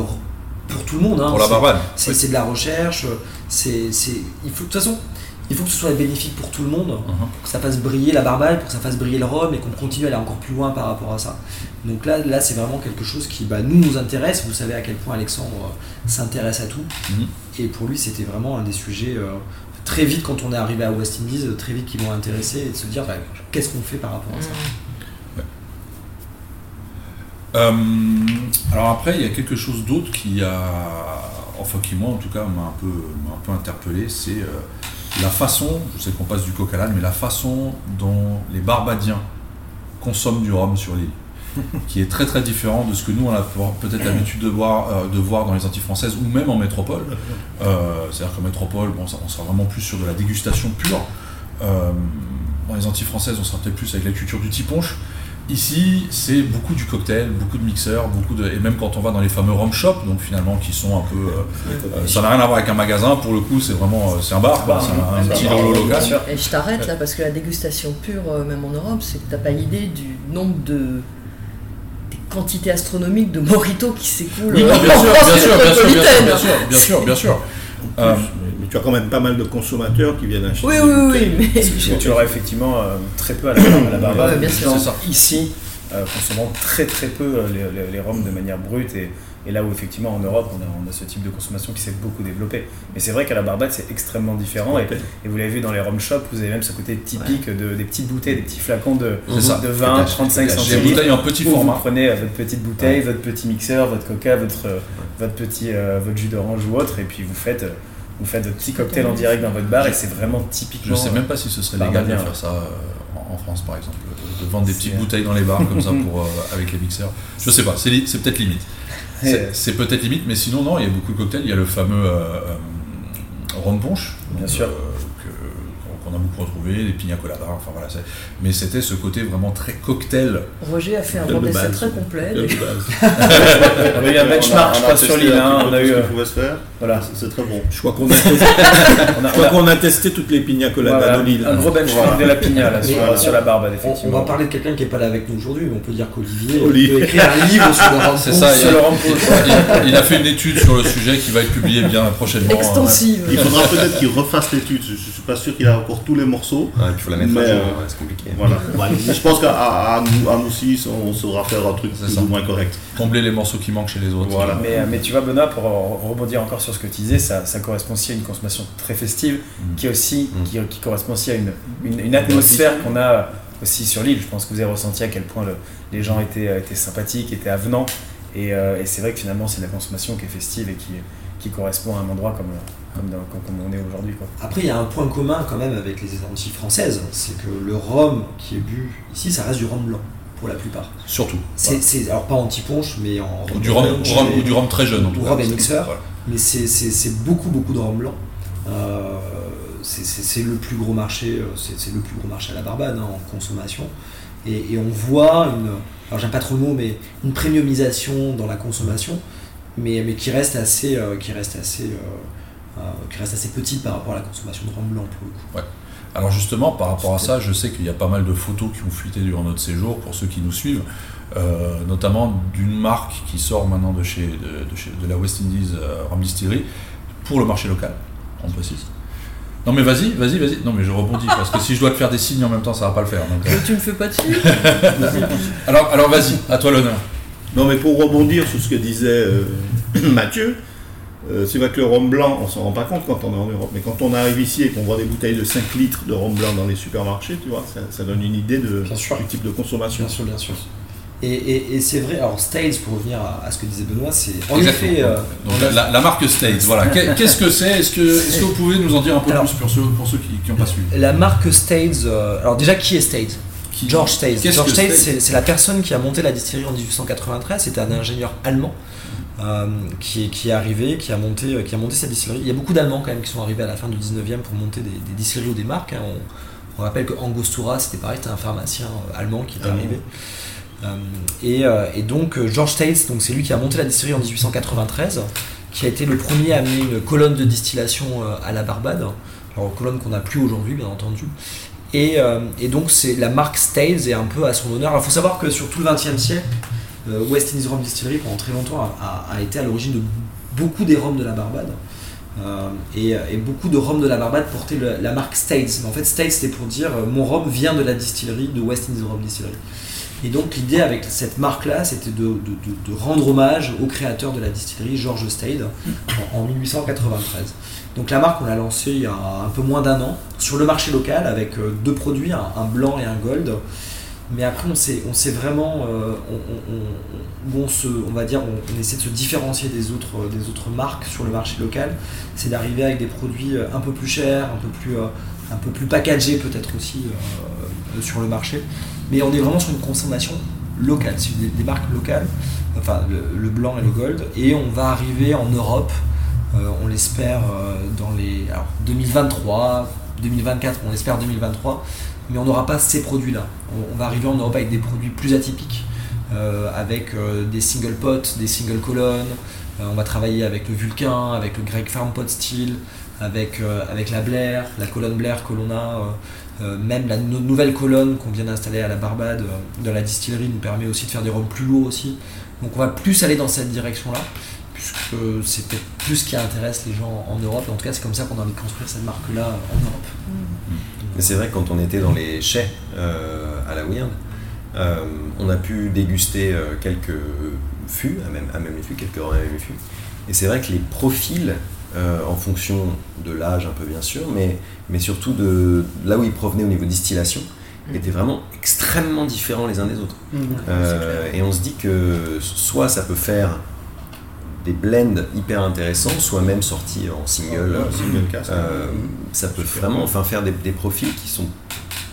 pour tout le monde. hein. Pour la C'est- Barbade. c'est c'est de la recherche, c'est, c'est, il faut, de toute façon, il faut que ce soit bénéfique pour tout le monde, pour Mhm. que ça fasse briller la Barbade, pour que ça fasse briller le rhum et qu'on continue à aller encore plus loin par rapport à ça. Donc là, là c'est vraiment quelque chose qui bah, nous nous intéresse. Vous savez à quel point Alexandre euh, s'intéresse à tout. Mhm. Et pour lui, c'était vraiment un des sujets. euh, très vite, quand on est arrivé à West Indies, euh, très vite qui l'ont intéressé et de se dire bah, qu'est-ce qu'on fait par rapport à ça? Euh, alors après, il y a quelque chose d'autre qui a, enfin qui moi en tout cas m'a un peu, un peu interpellé, c'est euh, la façon, je sais qu'on passe du coq à l'âne, mais la façon dont les Barbadiens consomment du rhum sur l'île, qui est très très différent de ce que nous on a peut-être l'habitude de voir, euh, de voir dans les Antilles françaises ou même en métropole. Euh, C'est-à-dire qu'en métropole, bon, on sera vraiment plus sur de la dégustation pure. Euh, dans les Antilles françaises, on sera peut-être plus avec la culture du tiponche. Ici, c'est beaucoup du cocktail, beaucoup de mixeurs, beaucoup de... et même quand on va dans les fameux rum shops, donc finalement qui sont un peu, euh, euh, ça n'a rien à voir avec un magasin. Pour le coup, c'est vraiment, euh, c'est un bar, quoi, c'est un, un petit lolo local. Et je t'arrête là parce que la dégustation pure, même en Europe, c'est que t'as pas idée du nombre de quantités astronomiques de mojito qui s'écoulent. Oui, bien sûr, bien sûr, bien sûr, bien sûr, bien sûr, bien sûr, bien sûr. Tu as quand même pas mal de consommateurs qui viennent acheter. Oui, oui, oui, oui, mais Parce que tu auras effectivement euh, très peu à la, à la Barbade. Ouais, bien sûr. Ici, euh, consommant très très peu euh, les, les, les rhums de manière brute et, Et là où effectivement en Europe, on a, on a ce type de consommation qui s'est beaucoup développé. Mais c'est vrai qu'à la Barbade, c'est extrêmement différent. Et, et vous l'avez vu dans les rum shops, vous avez même ce côté typique de, des petites bouteilles, des petits flacons de, de 20, 35 Des centilitres. bouteilles en petit Où vous format. prenez euh, votre petite bouteille, votre petit mixeur, votre coca, votre, votre petit euh, votre jus d'orange ou autre, et puis vous faites, euh, vous faites votre petit cocktail en direct dans votre bar, et c'est vraiment typiquement. Je sais même pas si ce serait légal de faire ça euh, en, France par exemple, de, vendre des petites bouteilles dans les bars comme ça pour, euh, avec les mixeurs. Je sais pas, c'est peut-être limite. C'est peut-être limite, mais sinon non, il y a beaucoup de cocktails. Il y a le fameux euh, rhum punch, Bien sûr. Qu'on a beaucoup retrouvé, les pina colada, enfin voilà. c'est- Mais c'était ce côté vraiment très cocktail. Roger a fait un base. très complet. De. On a eu un benchmark, je crois, sur l'île. hein, on a eu. ce euh, pouvait se faire. Voilà. C'est- C'est très bon. Je crois qu'on a, testé- On a, je crois qu'on a testé toutes les pina coladas voilà, de l'île. un gros benchmark de la pigna là, sur, la Barbade, On, on effectivement. va parler de quelqu'un qui n'est pas là avec nous aujourd'hui, mais on peut dire qu'Olivier Olivier. peut écrire un livre sur le punch. ça, sur il- le rhum punch. Il, il a fait une étude sur le sujet qui va être publiée bien prochainement. hein. Extensive. Il faudra peut-être qu'il refasse l'étude. Je, je suis pas sûr qu'il a encore tous les morceaux. Ouais, puis il faut la mettre Mais, à jour, euh, ouais, c'est compliqué. Voilà. je pense qu'à à, à nous, à nous six, on saura faire un truc plus ou moins correct. Combler les morceaux qui manquent chez les autres. Voilà. Mais, mais tu vois, Benoît, pour euh, rebondir encore sur ce que tu disais, ça, ça correspond aussi à une consommation très festive, Mm. qui, est aussi, Mm. qui, qui correspond aussi à une, une, une atmosphère qu'on a aussi sur l'île. Je pense que vous avez ressenti à quel point le- les gens étaient, euh, étaient sympathiques, étaient avenants. Et, euh, et c'est vrai que finalement, c'est la consommation qui est festive et qui, qui correspond à un endroit comme, comme, dans- comme, comme on est aujourd'hui. quoi. Après, il y a un point commun quand même avec les Antilles françaises, c'est que le rhum qui est bu ici, ça reste du rhum blanc pour la plupart. Surtout. C'est, c'est- alors pas anti-punch, mais en Ou du rhum, ou rhum- mais- ou du rhum très jeune en tout ou rhum et mixeur. Voilà. Mais c'est, c'est- c'est beaucoup, beaucoup de rhum blanc. Euh, c'est, c'est- c'est le plus gros marché, euh, c'est, c'est le plus gros marché à la Barbade hein, en consommation. Et, et on voit une, alors j'aime pas trop le mot, mais une premiumisation dans la consommation, mais, mais qui reste assez, euh, qui reste assez, euh, euh, qui reste assez petite par rapport à la consommation de rhum blanc pour le coup. Alors justement, par rapport à ça, je sais qu'il y a pas mal de photos qui ont fuité durant notre séjour pour ceux qui nous suivent, euh, notamment d'une marque qui sort maintenant de chez de, de chez- de la West Indies euh, Rum Distillery pour le marché local, on précise. Non mais vas-y, vas-y, vas-y. Non mais je rebondis parce que si je dois te faire des signes en même temps, ça va pas le faire. donc, euh. Mais tu me fais pas de suite Alors, alors vas-y, à toi l'honneur. Non, mais pour rebondir sur ce que disait euh, Mathieu, euh, c'est vrai que le rhum blanc, on s'en rend pas compte quand on est en Europe, mais quand on arrive ici et qu'on voit des bouteilles de 5 litres de rhum blanc dans les supermarchés, tu vois, ça, ça donne une idée de, du type de consommation. Bien sûr, bien sûr. Et, et- et c'est vrai, alors Stales, pour revenir à, à ce que disait Benoît, c'est en Exactement. effet. euh, Donc la, la- la marque States, voilà. Qu'est- Qu'est-ce que c'est? Est-ce que, vous pouvez nous en dire un peu Alors- plus pour ceux, pour ceux qui n'ont pas suivi? La marque Stades, euh, alors déjà qui est Stades Qui- George. Qu'est-ce George c'est la personne qui a monté la distillerie en 1893. C'était un ingénieur allemand euh, qui, est, qui est arrivé, qui a, monté, euh, qui a monté cette distillerie. Il y a beaucoup d'Allemands quand même qui sont arrivés à la fin du 19e pour monter des, des distilleries ou des marques. hein. On, on rappelle que Angostura, c'était pareil, c'était un pharmacien euh, allemand qui est Ah arrivé. Euh, et, euh, et donc George donc c'est lui qui a monté la distillerie en 1893, qui a été le premier à amener une colonne de distillation à la Barbade, alors colonne qu'on n'a plus aujourd'hui bien entendu. Et, euh, et donc c'est la marque States est un peu à son honneur. Il faut savoir que sur tout le XXe siècle, euh, West Indies Rum Distillery pendant très longtemps a, été à l'origine de beaucoup des rhums de la Barbade. Euh, et, beaucoup de rhum de la Barbade portaient la marque States. Mais en fait, States c'était pour dire mon rhum vient de la distillerie de West Indies Rum Distillery. Et donc l'idée avec cette marque-là, c'était de, rendre hommage au créateur de la distillerie, George Stade, en, en 1893. Donc la marque, on l'a lancée il y a un peu moins d'un an sur le marché local avec euh, deux produits, un, blanc et un gold. Mais après, on s'est, vraiment, euh, on, se, on va dire, on, essaie de se différencier des autres, euh, des autres marques sur le marché local. C'est d'arriver avec des produits euh, un peu plus chers, un peu plus, un peu plus packagés peut-être aussi sur le marché. Mais on est vraiment sur une consommation locale, c'est des, marques locales, enfin le, blanc et le gold. Et on va arriver en Europe, euh, on l'espère euh, dans les alors, 2023, 2024, on espère 2023, mais on n'aura pas ces produits-là. On, va arriver en Europe avec des produits plus atypiques, euh, avec des single pots, des single colonnes. On va travailler avec le Vulcain, avec le Greg Farm Pot Steel, avec, avec la Blair, la colonne Blair que l'on a. euh, même la no- nouvelle colonne qu'on vient d'installer à la Barbade euh, dans la distillerie nous permet aussi de faire des rhums plus lourds aussi. Donc on va plus aller dans cette direction-là, puisque c'est peut-être plus ce qui intéresse les gens en Europe. En tout cas, c'est comme ça qu'on a envie de construire cette marque-là en Europe. Mais c'est vrai que quand on était dans les chais euh, à la Weird, on a pu déguster quelques fûts, à même, à même les fûts, quelques rhums à même les fûts. Et c'est vrai que les profils, euh, en fonction de l'âge un peu bien sûr, mais, mais surtout de là où ils provenaient au niveau distillation, Mm. étaient vraiment extrêmement différents les uns des autres. Mhm. Euh, et on se dit que soit ça peut faire des blends hyper intéressants, soit même sortis en single. Ouais, single. Euh, ça peut vraiment enfin, faire des, des profils qui sont,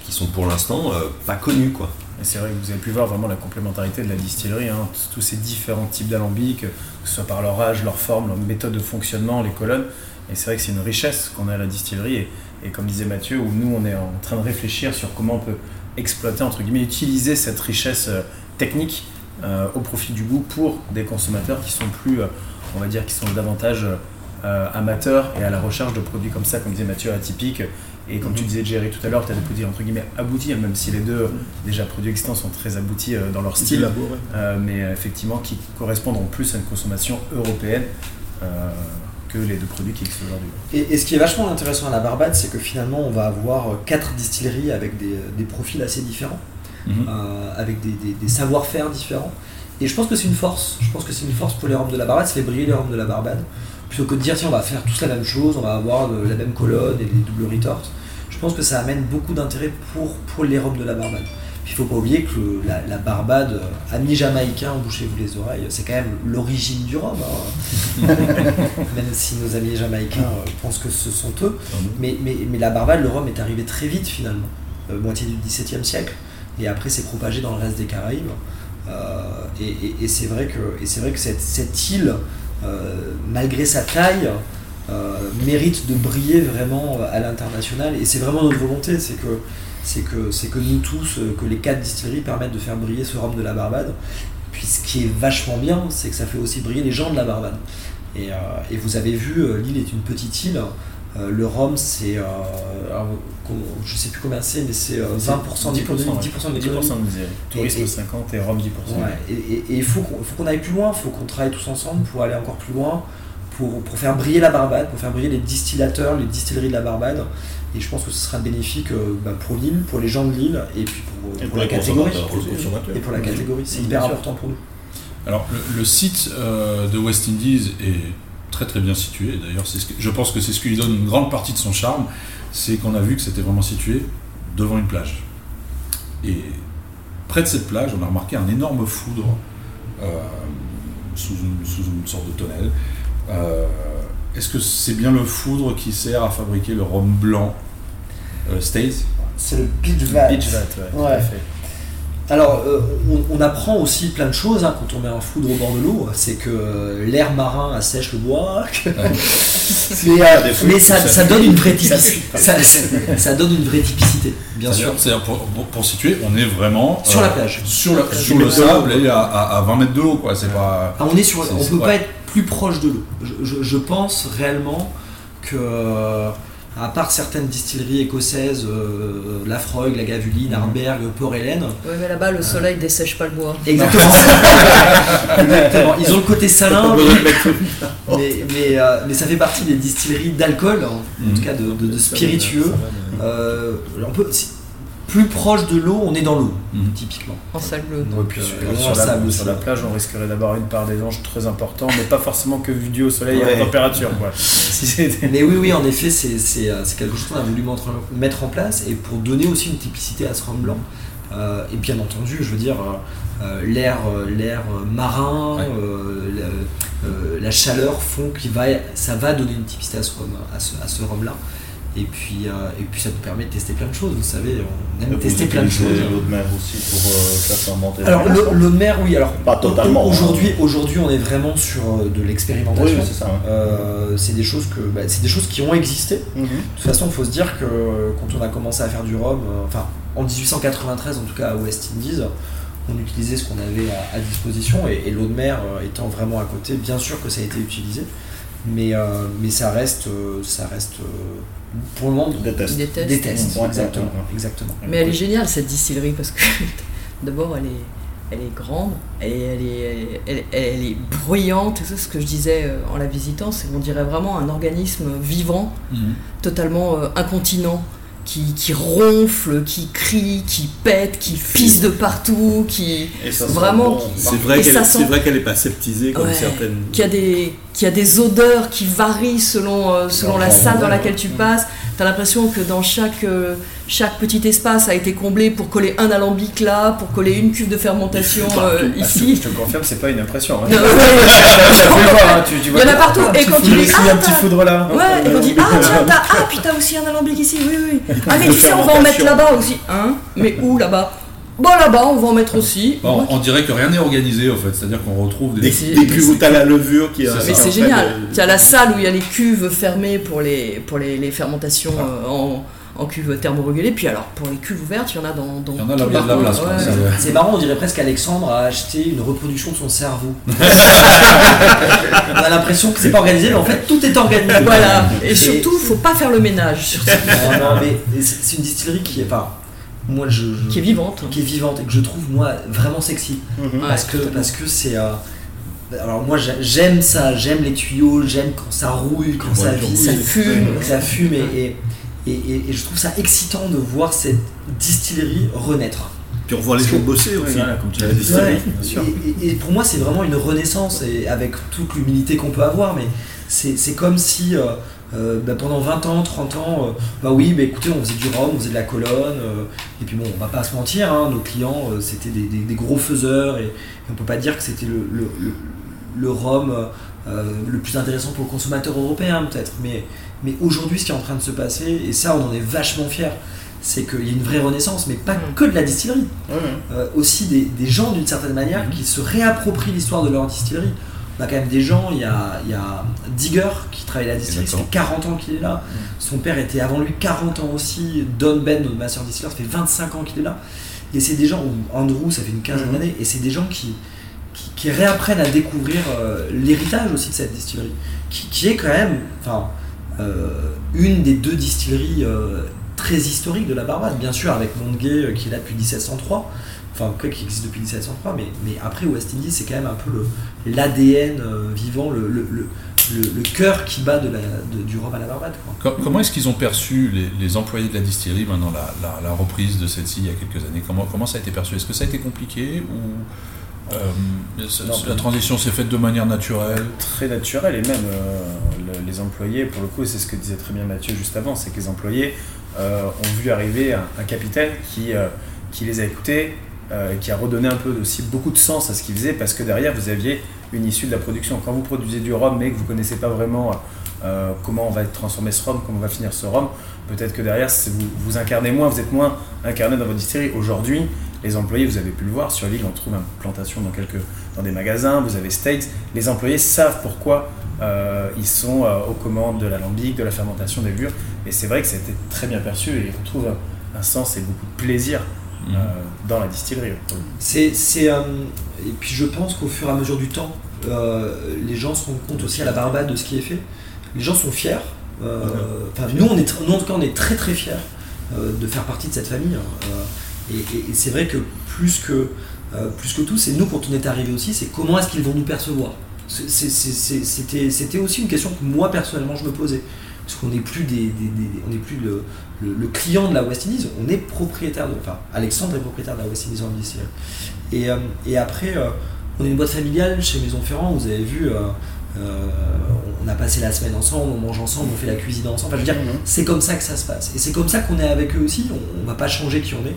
qui sont pour l'instant euh, pas connus. Quoi. C'est vrai que vous avez pu voir vraiment la complémentarité de la distillerie, hein, tous- ces différents types d'alambics, que ce soit par leur âge, leur forme, leur méthode de fonctionnement, les colonnes. Et c'est vrai que c'est une richesse qu'on a à la distillerie. Et, comme disait Mathieu, où nous on est en train de réfléchir sur comment on peut exploiter, entre guillemets, utiliser cette richesse euh, technique euh, au profit du goût pour des consommateurs qui sont plus, euh, on va dire, qui sont davantage euh, amateurs et à la recherche de produits comme ça, comme disait Mathieu, atypiques. Et comme tu disais Jerry tout à l'heure, tu as des produits entre guillemets aboutis, hein, même si les deux déjà produits existants sont très aboutis euh, dans leur style, euh, mais euh, effectivement qui correspondront plus à une consommation européenne euh, que les deux produits qui existent aujourd'hui. Et, et ce qui est vachement intéressant à la Barbade, c'est que finalement, on va avoir quatre distilleries avec des, des profils assez différents, Mhm. euh, avec des, des- des savoir-faire différents. Et je pense que c'est une force. Je pense que c'est une force pour les rhums de la Barbade, ça fait briller les rhums de la Barbade. Plutôt que de dire, tiens, on va faire tous la même chose, on va avoir la même colonne et les doubles retorts. Je pense que ça amène beaucoup d'intérêt pour, pour les rhums de la Barbade. Puis il faut pas oublier que la, la Barbade, euh, amis jamaïcains, bouchez-vous les oreilles, c'est quand même l'origine du rhum. hein. même si nos amis jamaïcains euh, pensent que ce sont eux. Mais, mais, mais la Barbade, le rhum est arrivé très vite finalement, euh, moitié du XVIIe siècle, et après s'est propagé dans le reste des Caraïbes. Euh, et et- et c'est vrai que, et vrai que cette, cette île, malgré sa taille, euh, mérite de briller vraiment à l'international. Et c'est vraiment notre volonté, c'est que, c'est que, c'est que nous tous, euh, que les quatre distilleries permettent de faire briller ce rhum de la Barbade. Puis ce qui est vachement bien, c'est que ça fait aussi briller les gens de la Barbade. Et, euh, et vous avez vu, euh, l'île est une petite île. Euh, le rhum, c'est. euh, je sais plus combien c'est, mais c'est euh, 20% d'économie. 10% 10% d'économie. de misère. Tourisme Et- et- 50 et Rome 10%. Ouais, et, il faut qu'on faut qu'on aille plus loin, il faut qu'on travaille tous ensemble pour aller encore plus loin, pour, pour faire briller la Barbade, pour faire briller les distillateurs, les distilleries de la Barbade. Et je pense que ce sera bénéfique euh, bah, pour l'île, pour les gens de l'île, et puis pour, Et pour pour la catégorie. Et pour la catégorie, c'est hyper important pour nous. Alors, le, le site euh, de West Indies est très très bien situé. D'ailleurs, c'est ce que- je pense que c'est ce qui lui donne une grande partie de son charme. C'est qu'on a vu que c'était vraiment situé devant une plage. Et près de cette plage, on a remarqué un énorme foudre euh, sous, une, sous une sorte de tonnelle. Euh, Est-ce que c'est bien le foudre qui sert à fabriquer le rhum blanc euh, States C'est le Beach Vat. Beach Vat, ouais, tout à fait. Alors, euh, on, on apprend aussi plein de choses hein, quand on met un foudre au bord de l'eau. C'est que euh, l'air marin assèche le bois. que- mais euh, mais ça, ça ça fuit. donne une vraie typicité. Ça, ça- ça donne une vraie typicité, bien sûr. C'est-à-dire- pour, pour- pour situer, on est vraiment Sur euh, la plage. sur, la- sur mètres le sable et à, à- à 20 mètres de l'eau, quoi. C'est pas. Ah, on est sur, on c'est- peut ouais. pas être plus proche de l'eau. Je, je- je pense réellement que, euh, à part certaines distilleries écossaises, euh, Lafroig, la Gavuline, Arberg, Port-Hélène, Ouais, mais là-bas, le soleil dessèche pas le bois. Exactement. Exactement. Ils ont le côté salin, mais, mais, euh, mais ça fait partie des distilleries d'alcool, en, en Mhm. tout cas de, de- de spiritueux. Euh, on peut, si- plus proche de l'eau, on est dans l'eau, Mhm. typiquement. En. Donc, Ouais, puis euh, sur, en la, sable sur la plage, on risquerait d'avoir une part des anges très important, mais pas forcément que vu du au soleil et à la température. Quoi. Si Mais oui, oui, en effet, c'est euh, quelque chose qu'on a voulu mettre, en place et pour donner aussi une typicité à ce rhum blanc. Euh, et bien entendu, je veux dire, euh, euh, l'air euh, l'air euh, marin, Ouais. euh, la, euh, la chaleur font qu'il va, ça va donner une typicité à ce rhum, à ce, à ce rhum-là. Et puis, euh, et puis ça nous permet de tester plein de choses, vous savez, on aime Vous tester plein de choses. l'eau de mer aussi pour euh, faire fermenter. Alors l'eau de mer, oui, alors Pas totalement, Aujourd'hui, aujourd'hui, on est vraiment sur euh, de Oui, l'expérimentation. c'est ça. hein. Euh, c'est des choses que, bah, c'est des choses qui ont existé. Mhm. De toute façon, il faut se dire que quand on a commencé à faire du rhum, enfin en 1893 en tout cas à West Indies, on utilisait ce qu'on avait à, à disposition et, et l'eau de mer étant vraiment à côté, bien sûr que ça a été utilisé, mais, mais ça reste, ça reste pour le tests. des tests. Ouais, exactement, exactement. Mais elle est géniale cette distillerie parce que d'abord elle est, elle est grande, elle est, elle est, elle, est bruyante. Ça, ce que je disais euh, en la visitant, c'est qu'on dirait vraiment un organisme vivant, Mhm. totalement euh, incontinent, qui, qui ronfle, qui crie, qui pète, qui pisse de partout, qui Et ça vraiment bon. C'est vrai et qu'elle ça sent- c'est vrai qu'elle n'est pas septisée comme Ouais. certaines. qui a des qui a des odeurs qui varient selon euh, selon la salle dans laquelle tu passes. T'as l'impression que dans chaque euh, chaque petit espace a été comblé pour coller un alambic là, pour coller une cuve de fermentation euh, je, ici. je te confirme, c'est pas une impression. hein. Non, ouais, voir, hein, tu- tu Il y en a partout. Et quand tu dis, ah, un petit foudre là. Ouais, et on dit ah tiens t'as ah puis t'as aussi un alambic ici oui oui ah mais tu sais on va en mettre là-bas aussi hein mais où là-bas? Bon là-bas on va en mettre aussi Bon, on dirait que rien n'est organisé en fait, c'est-à-dire qu'on retrouve des. Des, C'est- des cuves où t'as la levure qui a- mais c'est génial de- tu as la salle où il y a les cuves fermées pour les pour les, les fermentations Ah. euh, en en cuve thermorégulée puis alors pour les cuves ouvertes il y en a dans, dans Il y en a là place. quoi. Ouais. C'est- marrant, on dirait presque qu'Alexandre a acheté une reproduction de son cerveau. on a l'impression que c'est pas organisé, mais en fait tout est organisé. voilà et surtout faut pas faire le ménage surtout, Non, non, mais c'est une distillerie qui est, enfin, moi je, je- qui est vivante qui est vivante et que je trouve moi vraiment sexy. Mhm. parce que parce que c'est euh, alors moi j'ai- j'aime ça j'aime les tuyaux j'aime quand ça rouille quand ça vit ça fume ça fume et, et, et- et- et je trouve ça excitant de voir cette distillerie renaître Puis on voit les gens que- bosser Ouais, aussi. voilà, comme tu l'as La dit. Ouais, bien sûr. et, et- et pour moi c'est vraiment une renaissance et avec toute l'humilité qu'on peut avoir mais c'est c'est comme si euh, euh, bah, pendant 20 ans, 30 ans, euh, bah oui, bah écoutez, on faisait du rhum, on faisait de la colonne, euh, et puis bon, on va pas se mentir, hein, nos clients, euh, c'était des, des- des gros faiseurs, et, et on peut pas dire que c'était le, le, le, le rhum euh, le plus intéressant pour le consommateur européen, peut-être, mais, mais aujourd'hui, ce qui est en train de se passer, et ça, on en est vachement fiers, c'est qu'il y a une vraie renaissance, mais pas Mm. que de la distillerie, euh, aussi des, des gens d'une certaine manière qui se réapproprient l'histoire de leur distillerie. On a quand même des gens, il y a, il y a Digger qui travaille à la distillerie, ça fait 40 ans qu'il est là. Son père était avant lui 40 ans aussi. Don Ben, notre master distiller, ça fait 25 ans qu'il est là. Et c'est des gens, ou Andrew, ça fait une quinzaine d'années, et c'est des gens qui, qui, qui réapprennent à découvrir euh, l'héritage aussi de cette distillerie, qui, qui est quand même enfin, une des deux distilleries euh, très historiques de la Barbade, bien sûr, avec Montgay euh, qui est là depuis 1703 enfin qui existe depuis 1703 mais, mais après West Indies c'est quand même un peu l'ADN euh, vivant le, le, cœur qui bat de du rhum à la Barbade Comment est-ce qu'ils ont perçu les, les employés de la distillerie maintenant la, la, la reprise de celle-ci il y a quelques années? Comment, comment ça a été perçu? Est-ce que ça a été compliqué ou euh, ça- Non, la transition s'est faite de manière naturelle très naturel et même euh, le- les employés, pour le coup, c'est ce que disait très bien Mathieu juste avant, c'est que les employés euh, ont vu arriver un, un capitaine qui, qui les a écoutés, qui a redonné un peu aussi beaucoup de sens à ce qu'ils faisaient parce que derrière vous aviez une issue de la production. Quand vous produisez du rhum mais que vous connaissez pas vraiment comment on va transformer ce rhum, comment on va finir ce rhum, peut-être que derrière vous, vous incarnez moins, vous êtes moins incarné dans votre distillerie. Aujourd'hui, les employés, vous avez pu le voir sur l'île, on trouve une plantation dans quelques dans des magasins, vous avez States. Les employés savent pourquoi euh, ils sont euh, aux commandes de l'alambic, de la fermentation des levures. Et c'est vrai que été très bien perçu et ils retrouvent un, un sens et beaucoup de plaisir Mhm. euh, dans la distillerie. C'est, c'est, et puis je pense qu'au fur et à mesure du temps, les gens se rendent compte aussi à la Barbade de ce qui est fait. Les gens sont fiers. Enfin, nous, on est, nous, en tout cas, on est très très fiers de faire partie de cette famille. hein. Et, et- et c'est vrai que plus que, euh, plus que tout, c'est nous quand on est arrivé aussi, c'est comment est-ce qu'ils vont nous percevoir. C'était, aussi une question que moi personnellement je me posais. Parce qu'on n'est plus, des, des- des- on plus le, le- le client de la West Indies, on est propriétaire de. Enfin, Alexandre est propriétaire de la West Indies en. Et, euh, et après, euh, on est une boîte familiale chez Maison Ferrand, vous avez vu, euh, on a passé la semaine ensemble, on mange ensemble, on fait la cuisine ensemble. Enfin, je veux dire, c'est comme ça que ça se passe. Et c'est comme ça qu'on est avec eux aussi, on ne va pas changer qui on est.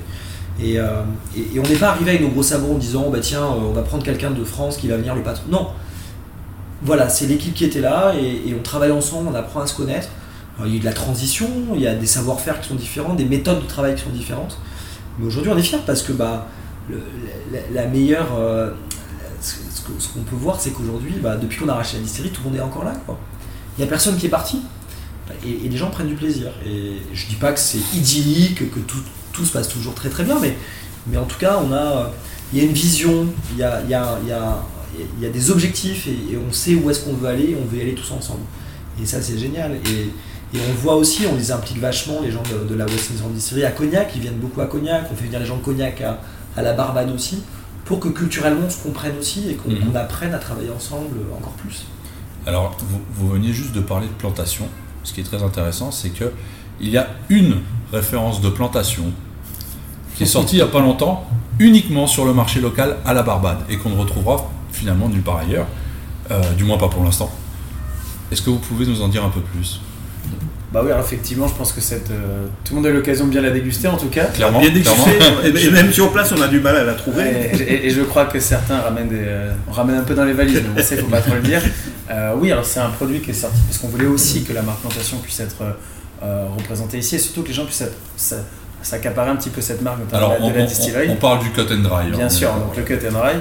Et, euh, et- on n'est pas arrivé avec nos gros sabots en disant, bah tiens, euh, on va prendre quelqu'un de France qui va venir le patron. Non. Voilà, c'est l'équipe qui était là et, on travaille ensemble, on apprend à se connaître. Il y a eu de la transition, il y a des savoir-faire qui sont différents, des méthodes de travail qui sont différentes. Mais aujourd'hui, on est fiers parce que bah, la, meilleure. euh, ce qu'on peut voir, c'est qu'aujourd'hui, bah, depuis qu'on a racheté la distillerie, tout le monde est encore là. Il n'y a personne qui est parti. Et, et les gens prennent du plaisir. Et je dis pas que c'est idyllique, que tout, tout se passe toujours très très bien, mais, mais en tout cas, on a, il y a une vision, il y a, il y a- il y a- il y a des objectifs et, et on sait où est-ce qu'on veut aller, on veut y aller tous ensemble. Et ça, c'est génial. Et, et on voit aussi, on les implique vachement, les gens de, de la West Indies Distillery à Cognac, ils viennent beaucoup à Cognac, on fait venir les gens de Cognac à, à la Barbade aussi, pour que culturellement on se comprenne aussi et qu'on Mhm. apprenne à travailler ensemble encore plus. Alors, vous, vous veniez juste de parler de plantation. Ce qui est très intéressant, c'est que il y a une référence de plantation, qui est sorti il n'y a pas longtemps, uniquement sur le marché local à la Barbade, et qu'on ne retrouvera finalement nulle part ailleurs, euh, du moins pas pour l'instant. Est-ce que vous pouvez nous en dire un peu plus? Bah oui, alors effectivement, je pense que cette, euh, tout le monde a eu l'occasion de bien la déguster en tout cas. Clairement, Bien clairement. dégusté, et même sur place, on a du mal à la trouver. Et, et- et je crois que certains ramènent, des, euh, on ramène un peu dans les valises, mais on sait, faut pas trop le dire. Euh, oui, alors c'est un produit qui est sorti parce qu'on voulait aussi que la marque plantation puisse être euh, représentée ici et surtout que les gens puissent s'accaparer un petit peu cette marque, notamment Alors, de on, la- de la on- distillerie. on parle du cut and dry. Bien hein, sûr, on est donc le cut and dry,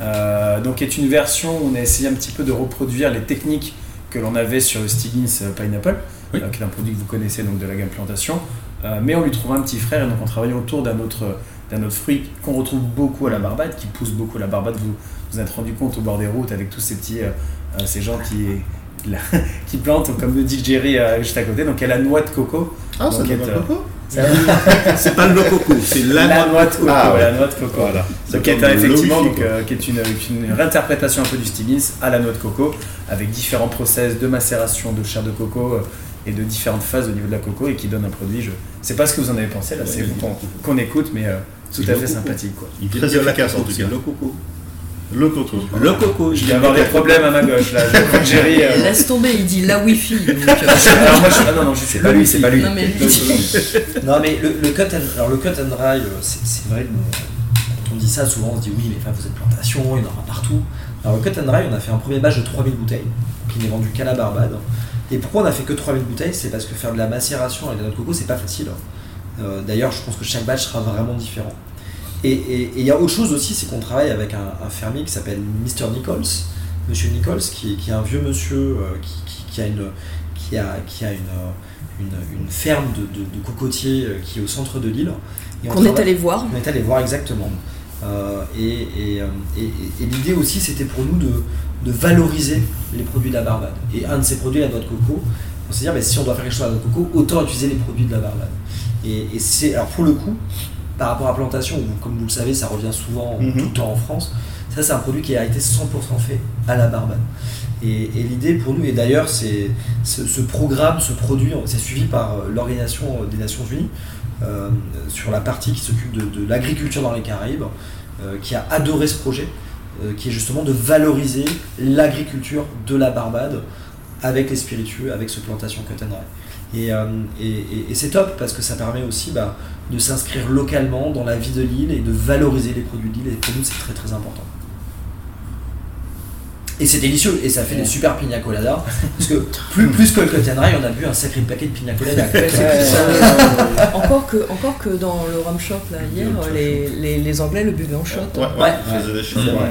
euh, donc est une version où on a essayé un petit peu de reproduire les techniques que l'on avait sur le Stiggins euh, Pineapple, Oui. euh, qui est un produit que vous connaissez donc de la gamme plantation, mais on lui trouve un petit frère et donc on travaille autour d'un autre, d'un autre fruit qu'on retrouve beaucoup à la Barbade, qui pousse beaucoup à la Barbade. Vous vous êtes rendu compte au bord des routes avec tous ces petits, euh, ces gens qui qui plantent, comme le dit Jerry euh, juste à côté, donc elle a la noix de coco. Ah, ça Donc, donne euh, coco Ça- C'est pas le coco, c'est la, la noix de coco, Ah, ouais. la noix de coco. Voilà. Donc, qui est effectivement donc, euh, qui est une, une réinterprétation un peu du Stiggins à la noix de coco, avec différents process de macération de chair de coco euh, et de différentes phases au niveau de la coco et qui donne un produit. Je sais pas ce que vous en avez pensé là, c'est Ouais, vous qu'on écoute, mais euh, tout à fait coco. sympathique quoi. Il Très efficace, en tout cas. Le coco. Le coco. Le coco. Je vais avoir des problèmes à ma gauche là. Jerry. euh, Laisse tomber, il dit la Wi-Fi. donc, euh, Alors moi, je... ah non non, sais pas lui, c'est pas lui. Non, mais lui, Non mais le, le cut and, alors le cut and dry, euh, c'est c'est vrai quand on dit ça souvent on se dit oui mais enfin vous êtes plantation, il y en aura partout. Alors le cut and dry on a fait un premier batch de 3000 bouteilles qui n'est vendu qu'à la Barbade. Et pourquoi on a fait que 3000 bouteilles? C'est parce que faire de la macération avec de la noix de coco c'est pas facile. Euh, D'ailleurs je pense que chaque batch sera vraiment différent. Et il y a autre chose aussi, c'est qu'on travaille avec un, un fermier qui s'appelle Mr. Nichols, Monsieur Nichols, qui, est- qui est un vieux monsieur euh, qui, qui- qui a une, qui a, qui a une, une, une ferme de, de, de cocotiers euh, qui est au centre de l'île. Qu'on est allé voir. on est allé voir exactement. Euh, et et, et- l'idée aussi, c'était pour nous de, de valoriser les produits de la Barbade. Et un de ces produits, la noix de coco, on s'est dit, bah, si on doit faire quelque chose à la noix de coco, autant utiliser les produits de la Barbade. Et, et c'est, alors pour le coup, par rapport à plantation, où, comme vous le savez, ça revient souvent Mhm. tout le temps en France, ça c'est un produit qui a été 100% fait à la Barbade. Et, et l'idée pour nous, et d'ailleurs, c'est ce, ce programme, ce produit, c'est suivi par euh, l'Organisation des Nations Unies euh, sur la partie qui s'occupe de, de l'agriculture dans les Caraïbes, euh, qui a adoré ce projet, euh, qui est justement de valoriser l'agriculture de la Barbade avec les spiritueux, avec ce plantation cut and. Et, euh, et- et- et c'est top parce que ça permet aussi bah, de s'inscrire localement dans la vie de l'île et de valoriser les produits de l'île. Et pour nous, c'est très très important. Et c'est délicieux et ça fait des super pina coladas. Parce que plus, plus que le dry, on a bu un sacré paquet de pina coladas. encore, que, encore que dans le rum shop là, hier, les, les, les Anglais le buvaient en shot. Ouais, Ouais. Ouais.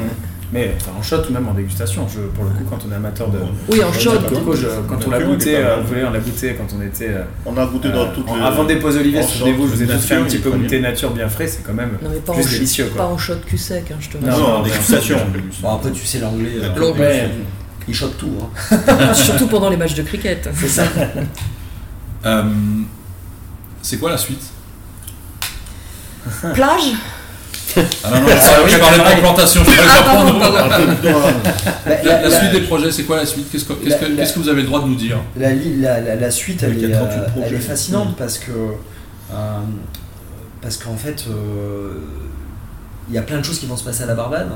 Mais enfin, en shot ou même en dégustation. Je, pour le coup, quand on est amateur de, Oui, en shot. coco, je- quand on l'a goûté, pas euh, vous voyez, on l'a goûté quand on était. euh, On a goûté dans euh, toutes en- les. Avant des pauses olivier, en souvenez-vous, je vous ai tous fait un petit peu goûter nature bien frais, c'est quand même Non, mais pas en, plus shot, délicieux. pas en shot cul sec, hein, je te Non. Non, en dégustation. Bon, après, tu sais, l'anglais, euh, L'anglais. Il chope tout. Hein. Surtout pendant les matchs de cricket. C'est ça. C'est quoi la suite? Plage? Ah non, non, Ah oui, je parlais pareil. de plantation, je parlais Ah, pas pour pardon, nous. pardon. La, La, suite des projets, c'est quoi la suite? Qu'est-ce que, qu'est-ce que- La- la- qu'est-ce que vous avez le droit de nous dire? La, li- la- la- la suite, elle, est, 38 euh, elle est fascinante parce que. euh, parce qu'en fait, euh, il y a plein de choses qui vont se passer à la Barbade.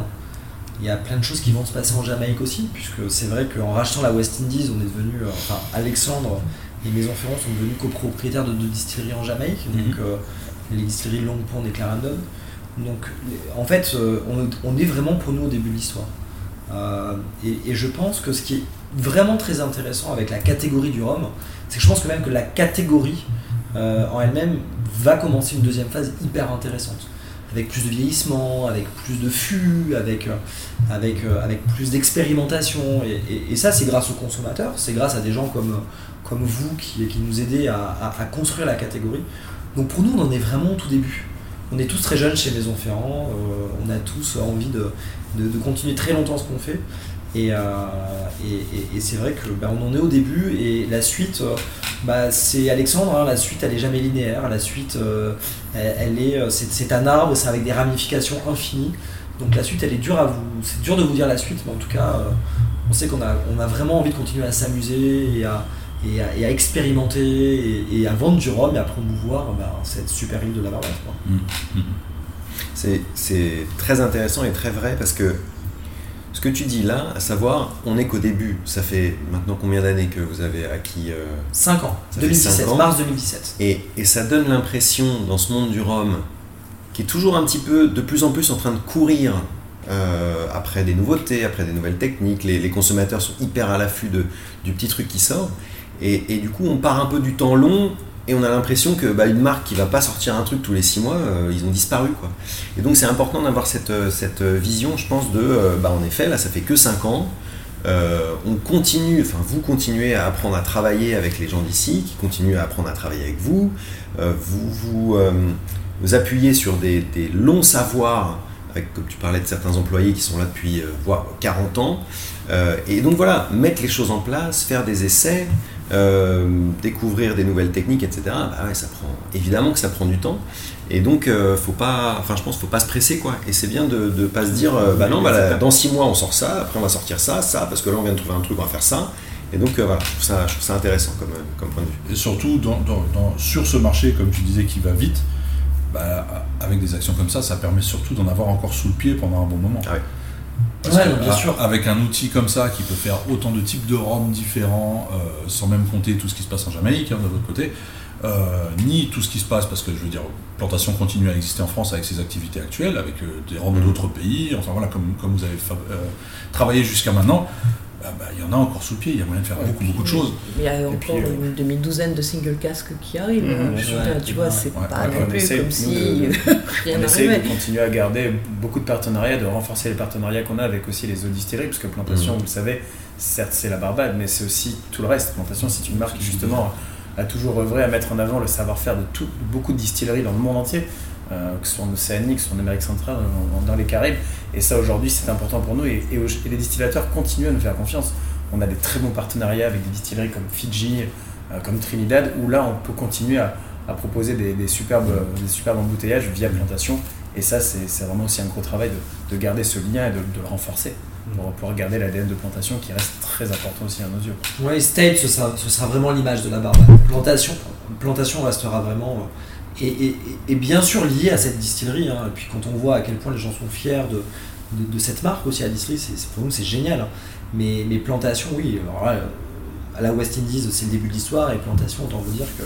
Il y a plein de choses qui vont se passer en Jamaïque aussi, puisque c'est vrai qu'en rachetant la West Indies, on est devenu. euh, enfin, Alexandre et Maison Ferrand sont devenus copropriétaires de deux distilleries en Jamaïque, donc euh, les distilleries Long Pond et Clarendon. Donc, en fait, euh, on, est vraiment pour nous au début de l'histoire. Euh, et, je pense que ce qui est vraiment très intéressant avec la catégorie du rhum, c'est que je pense que même que la catégorie euh, en elle-même va commencer une deuxième phase hyper intéressante. Avec plus de vieillissement, avec plus de fûts, avec, avec, avec plus d'expérimentation. Et, ça, c'est grâce aux consommateurs, c'est grâce à des gens comme, comme vous qui, nous aidez à construire la catégorie. Donc pour nous, on en est vraiment au tout début. On est tous très jeunes chez Maison Ferrand, euh, on a tous envie de, continuer très longtemps ce qu'on fait. Et, euh, c'est vrai que bah, en est au début et la suite, euh, bah, c'est Alexandre, hein, la suite elle est jamais linéaire, la suite est, c'est, un arbre, c'est avec des ramifications infinies. Donc la suite elle est dure à vous, c'est dur de vous dire la suite, mais en tout cas on sait qu'on a, a vraiment envie de continuer à s'amuser et à, et à, et à expérimenter et, et à vendre du rhum et à promouvoir ben, cette super île de la Barbade. quoi. C'est- C'est très intéressant et très vrai parce que ce que tu dis là, à savoir, on n'est qu'au début. Ça fait maintenant combien d'années que vous avez acquis euh, 5 ans, Ça fait 2017, cinq ans. mars 2017. et, et ça donne l'impression dans ce monde du rhum qui est toujours un petit peu de plus en plus en train de courir euh, après des nouveautés, après des nouvelles techniques. Les, les consommateurs sont hyper à l'affût du petit truc qui sort. Et, du coup, on part un peu du temps long et on a l'impression que bah, une marque qui va pas sortir un truc tous les six mois, euh, ils ont disparu. Quoi. Et donc, c'est important d'avoir cette, euh, cette vision, je pense, de euh, bah, en effet, là, ça fait que cinq ans. Euh, on continue, enfin vous continuez à apprendre à travailler avec les gens d'ici, qui continuent à apprendre à travailler avec vous. Euh, vous vous, euh, vous appuyez sur des, longs savoirs, comme tu parlais de certains employés qui sont là depuis euh, voire 40 ans. Euh, et donc voilà, mettre les choses en place, faire des essais, euh, découvrir des nouvelles techniques, etc. Bah ouais, ça prend évidemment que ça prend du temps. Et donc, euh, faut pas, enfin, je pense, faut pas se presser, quoi. Et c'est bien de, de pas se dire, euh, bah non, bah, là, dans six mois on sort ça, après on va sortir ça, ça, parce que là on vient de trouver un truc, on va faire ça. Et donc euh, voilà, je trouve ça, je trouve ça intéressant comme, comme point de vue. Et surtout, dans, dans- dans- sur ce marché, comme tu disais, qui va vite, bah, avec des actions comme ça, ça permet surtout d'en avoir encore sous le pied pendant un bon moment. Ah ouais. Parce Ouais, que, bien sûr. Avec un outil comme ça qui peut faire autant de types de rhum différents, euh, sans même compter tout ce qui se passe en Jamaïque, hein, de l'autre côté, euh, ni tout ce qui se passe, parce que je veux dire, Plantation continue à exister en France avec ses activités actuelles, avec euh, des rhums Mhm. d'autres pays, enfin voilà, comme, comme vous avez travaillé jusqu'à maintenant, bah, bah, il y en a encore sous le pied, il y a moyen de faire Ouais, beaucoup, beaucoup de choses. Il y a encore puis, euh, une demi-douzaine de single casques qui arrivent. Je veux dire, tu vois, c'est ouais, pas non on plus comme si de- rien On essaie de continuer à garder beaucoup de partenariats, de renforcer les partenariats qu'on a avec aussi les autres distilleries, parce que Plantation, Mhm. vous le savez, certes c'est la Barbade, mais c'est aussi tout le reste. Plantation, c'est une marque qui justement a toujours œuvré à mettre en avant le savoir-faire de tout- beaucoup de distilleries dans le monde entier, euh, que ce soit en Océanie, que ce soit en Amérique centrale, en- dans les Caraïbes. Et ça aujourd'hui c'est important pour nous, et, et au- et les distillateurs continuent à nous faire confiance. On a des très bons partenariats avec des distilleries comme Fidji, euh, comme Trinidad, où là on peut continuer à, à proposer des, des superbes, des superbes embouteillages via plantation. Et ça, c'est vraiment aussi un gros travail de, de garder ce lien et de, de le renforcer pour pouvoir garder l'ADN de plantation qui reste très important aussi à nos yeux. Ouais, State, ce sera, ce sera vraiment l'image de la Barbade. Plantation, plantation restera vraiment. Et, et- et bien sûr lié à cette distillerie. hein. Et puis quand on voit à quel point les gens sont fiers de, de, de cette marque aussi à la distillerie, c'est, pour nous c'est génial. hein. Mais, mais plantation, oui, alors là, euh, à la West Indies, c'est le début de l'histoire. Et plantation, autant vous dire que.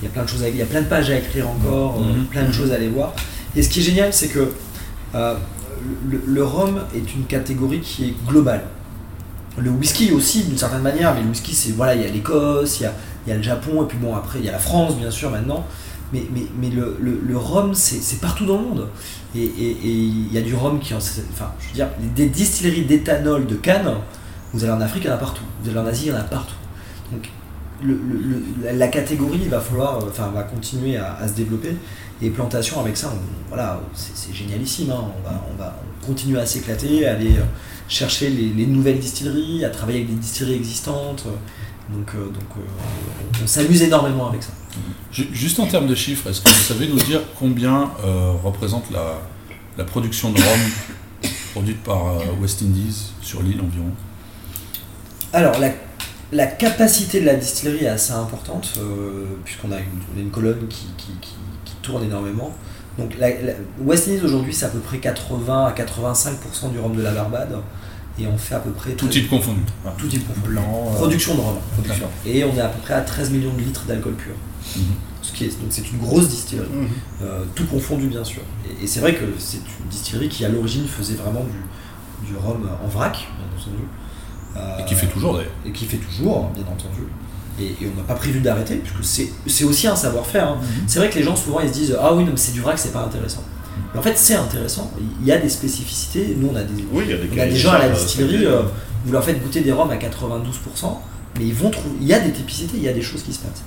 Il y a plein de choses à, il y a plein de pages à écrire encore, euh, Mhm. plein de choses à aller voir. Et ce qui est génial, c'est que euh, le, le rhum est une catégorie qui est globale. Le whisky aussi d'une certaine manière, mais le whisky c'est voilà, il y a l'Écosse, il y a, il y a le Japon, et puis bon après il y a la France bien sûr maintenant. Mais, mais, mais le, le, rhum c'est partout dans le monde. Et, il y a du rhum qui en. Enfin, je veux dire, des distilleries d'éthanol de Cannes, vous allez en Afrique, il y en a partout. Vous allez en Asie, il y en a partout. Donc le, le- la- catégorie va falloir, euh, enfin, va continuer à, se développer. Et plantation avec ça, voilà, c'est génialissime. hein. On, va, on va continuer à s'éclater, à aller euh, chercher les, les nouvelles distilleries, à travailler avec des distilleries existantes. Donc, euh, donc euh, on, s'amuse énormément avec ça. Ju- Juste en termes de chiffres, est-ce que vous savez nous dire combien euh, représente la, la production de rhum produite par West Indies sur l'île environ? Alors, la, la capacité de la distillerie est assez importante, puisqu'on a une, colonne qui, qui- qui- qui tourne énormément. Donc, la- West Indies aujourd'hui, c'est à peu près 80 à 85% du rhum de la Barbade, et on fait à peu près. Tout 13 type confondu. Tout type confondu. Blanc, euh, Production de rhum. production. Et on est à peu près à 13 millions de litres d'alcool pur. Mhm. Ce qui est, donc c'est une grosse distillerie, Mhm. euh, tout confondu bien sûr. Et, et c'est vrai que c'est une distillerie qui à l'origine faisait vraiment du, du rhum en vrac, bien entendu. Euh, Et qui fait toujours d'ailleurs. et qui fait toujours, bien entendu. Et, et on n'a pas prévu d'arrêter, puisque c'est c'est aussi un savoir-faire. hein. C'est vrai que les gens souvent ils se disent Ah oui, non, mais c'est du vrac, c'est pas intéressant. En fait, c'est intéressant. Il y a des spécificités. Nous, on a des, Oui, il y a des on a des de gens à la charges distillerie, euh, vous leur faites goûter des rhums à 92%, mais ils vont trouver. Il y a des typicités, il y a des choses qui se passent.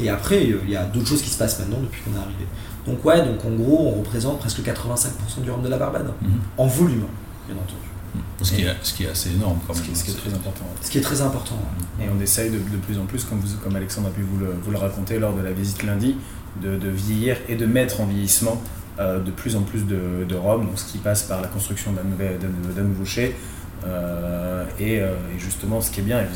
Et après, euh, il y a d'autres choses qui se passent maintenant depuis qu'on est arrivé. Donc, ouais, donc en gros, on représente presque 85% du rhum de la Barbade, Mhm. en volume, bien entendu. Ce qui, est, ce qui est assez énorme quand Ce même. qui, ce qui est très important. Ce qui est très important. Et on essaye de, de plus en plus, comme, vous, comme Alexandre a pu vous le, vous le raconter lors de la visite lundi, de, de vieillir et de mettre en vieillissement euh, de plus en plus de, de donc ce qui passe par la construction d'un nouveau chai. euh, et, euh, et justement, ce qui est bien, et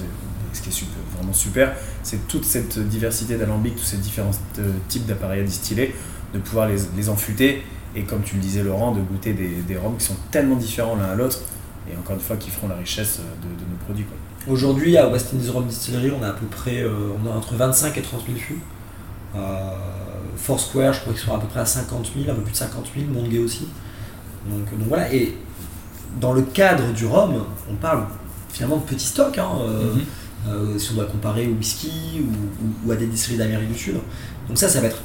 ce qui est vraiment super, c'est toute cette diversité d'alambics, tous ces différents euh, types d'appareils à distiller, de pouvoir les, les enfuter et comme tu le disais Laurent, de goûter des, des qui sont tellement différents l'un à l'autre et encore une fois qui feront la richesse de, nos produits. Aujourd'hui, à West Indies Distillery, on a à peu près euh, on a entre 25 et 30 000 fûts. Euh, Foursquare, je crois qu'ils sont à peu près à 50 000, un peu plus de 50 000, Mondgay aussi. Donc, donc voilà, et dans le cadre du rhum, on parle finalement de petits stocks, hein, euh, si on doit comparer au whisky ou, ou- ou à des distilleries d'Amérique du Sud. Donc ça, ça va être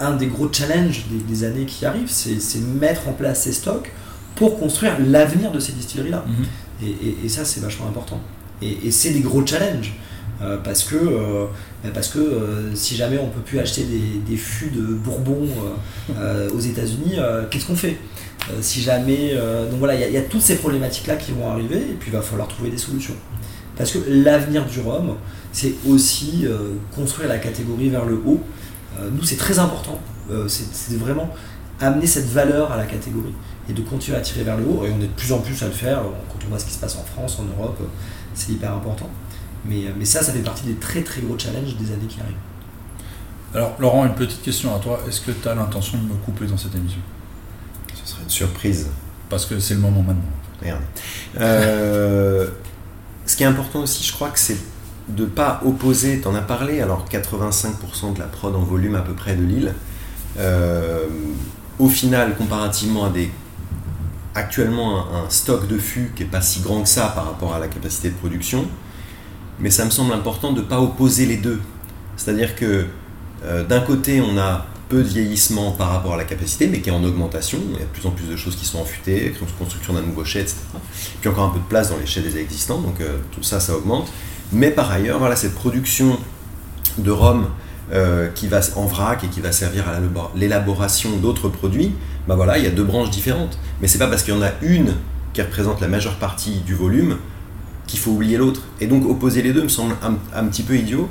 un des gros challenges des, des années qui arrivent, c'est mettre en place ces stocks pour construire l'avenir de ces distilleries-là. Mhm. Et, et- et ça, c'est vachement important. Et, et c'est des gros challenges. Euh, parce que, euh, bah, parce que euh, si jamais on peut plus acheter des, des fûts de Bourbon aux États-Unis, qu'est-ce qu'on fait? Si jamais. donc voilà, il y, y a toutes ces problématiques-là qui vont arriver, et puis il va falloir trouver des solutions. Parce que l'avenir du rhum, c'est aussi construire la catégorie vers le haut. Nous, c'est très important. C'est vraiment amener cette valeur à la catégorie et de continuer à tirer vers le haut. Et on est de plus en plus à le faire. Quand on voit ce qui se passe en France, en Europe, c'est hyper important. Mais, euh, mais ça, ça fait partie des très très gros challenges des années qui arrivent. Alors, Laurent, une petite question à toi. Est-ce que tu as l'intention de me couper dans cette émission? Ce serait une surprise. Parce que c'est le moment maintenant. Merde. Euh, ce qui est important aussi, je crois que c'est de pas opposer, tu en as parlé, alors 85% de la prod en volume à peu près de l'île, euh, au final, comparativement à des actuellement un, un stock de fûts qui est pas si grand que ça par rapport à la capacité de production, mais ça me semble important de ne pas opposer les deux. C'est-à-dire que euh, d'un côté, on a peu de vieillissement par rapport à la capacité, mais qui est en augmentation. Il y a de plus en plus de choses qui sont affûtées, construction d'un nouveau chai, etc. Puis encore un peu de place dans les chais déjà existants, donc euh, tout ça, ça augmente. Mais par ailleurs, voilà, cette production de rhum euh, qui va en vrac et qui va servir à l'élabor- l'élaboration d'autres produits, bah voilà, il y a deux branches différentes. Mais c'est pas parce qu'il y en a une qui représente la majeure partie du volume qu'il faut oublier l'autre. Et donc opposer les deux me semble un, petit peu idiot.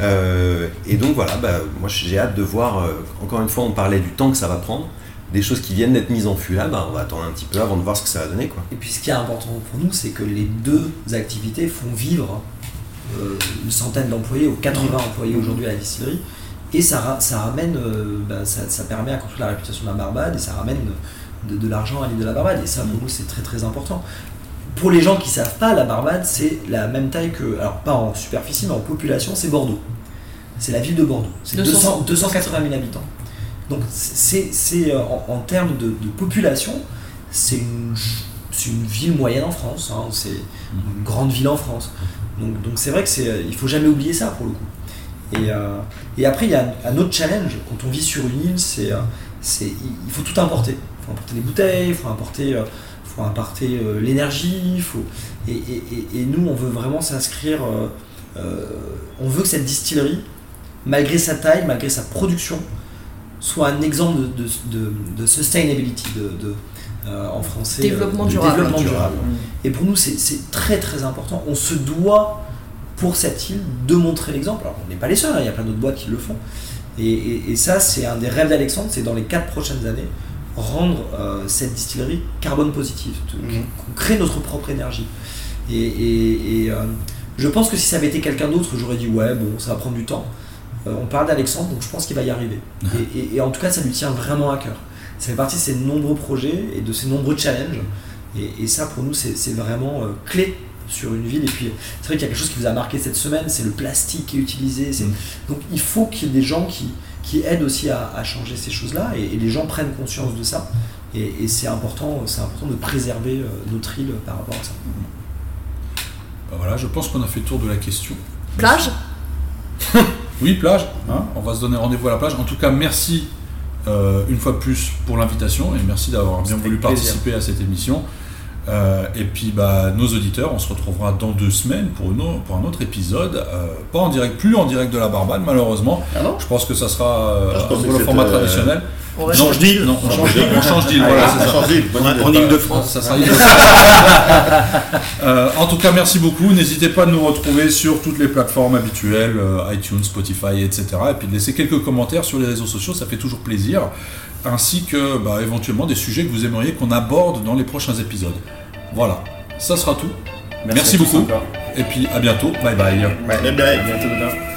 Euh, et donc voilà, bah, moi j'ai hâte de voir, euh, encore une fois on parlait du temps que ça va prendre, des choses qui viennent d'être mises en fût là, bah, on va attendre un petit peu avant de voir ce que ça va donner. Quoi. Et puis ce qui est important pour nous, c'est que les deux activités font vivre euh, une centaine d'employés ou 80 employés aujourd'hui à la distillerie. Et ça, ça ramène, bah, ça, ça permet à construire la réputation de la Barbade et ça ramène de, de l'argent à l'île de la Barbade. Et ça, pour nous, c'est très très important. Pour les gens qui savent pas, la Barbade, c'est la même taille que, alors pas en superficie, mais en population, c'est Bordeaux. C'est la ville de Bordeaux. C'est 200. 200 280 000 habitants. Donc c'est, euh, en, en termes de, de population, c'est une, ville moyenne en France. hein. C'est une grande ville en France. Donc, donc c'est vrai que c'est, euh, il faut jamais oublier ça pour le coup. Et, euh, et après il y a un, un autre challenge quand on vit sur une île, c'est, il il faut tout importer. Il faut importer des bouteilles, il faut importer, euh, faut importer euh, l'énergie, faut et, et- et- et nous on veut vraiment s'inscrire. euh, euh, on veut que cette distillerie, malgré sa taille, malgré sa production, soit un exemple de, de, de- de sustainability, de, euh, en français. Développement durable. développement durable. Et pour nous, c'est- très très important. On se doit, pour cette île, de montrer l'exemple. Alors, on n'est pas les seuls, hein, il y a plein d'autres boîtes qui le font. Et, et- et ça, c'est un des rêves d'Alexandre, c'est dans les quatre prochaines années, rendre euh, cette distillerie carbone positive, Mhm. qu'on crée notre propre énergie. Et, et- et, euh, je pense que si ça avait été quelqu'un d'autre, j'aurais dit ouais, bon, ça va prendre du temps. Euh, on parle d'Alexandre, donc je pense qu'il va y arriver. Et, et- en tout cas, ça lui tient vraiment à cœur. Ça fait partie de ses nombreux projets et de ses nombreux challenges. Et, ça, pour nous, c'est vraiment clé sur une ville. Et puis, c'est vrai qu'il y a quelque chose qui vous a marqué cette semaine, c'est le plastique qui est utilisé. c'est- Mm. Donc, il faut qu'il y ait des gens qui, qui aident aussi à, à changer ces choses-là et, et les gens prennent conscience de ça. Et, et c'est important, c'est important de préserver euh, notre île par rapport à ça. Bah voilà, je pense qu'on a fait le tour de la question. Plage Oui, plage. hein, on va se donner rendez-vous à la plage. En tout cas, merci euh, une fois de plus pour l'invitation et merci d'avoir bien voulu plaisir. participer à cette émission. Euh, et puis, bah, nos auditeurs, on se retrouvera dans deux semaines pour, une pour un autre épisode. euh, pas en direct, plus en direct de la Barbade, malheureusement. Ah non Je pense que ça sera euh, Ah, pour le format euh, traditionnel. On change d'île. Non, on change d'île. On change d'île, voilà, c'est ça. change d'île. Bonne idée. En Ile-de-France. Ça sera Euh, en tout cas, merci beaucoup. N'hésitez pas à nous retrouver sur toutes les plateformes habituelles, euh, iTunes, Spotify, etc. Et puis de laisser quelques commentaires sur les réseaux sociaux, ça fait toujours plaisir. Ainsi que bah, éventuellement des sujets que vous aimeriez qu'on aborde dans les prochains épisodes. Voilà, ça sera tout. Merci beaucoup. Et puis à bientôt. Bye bye. Bye bye. À bientôt, Dodin.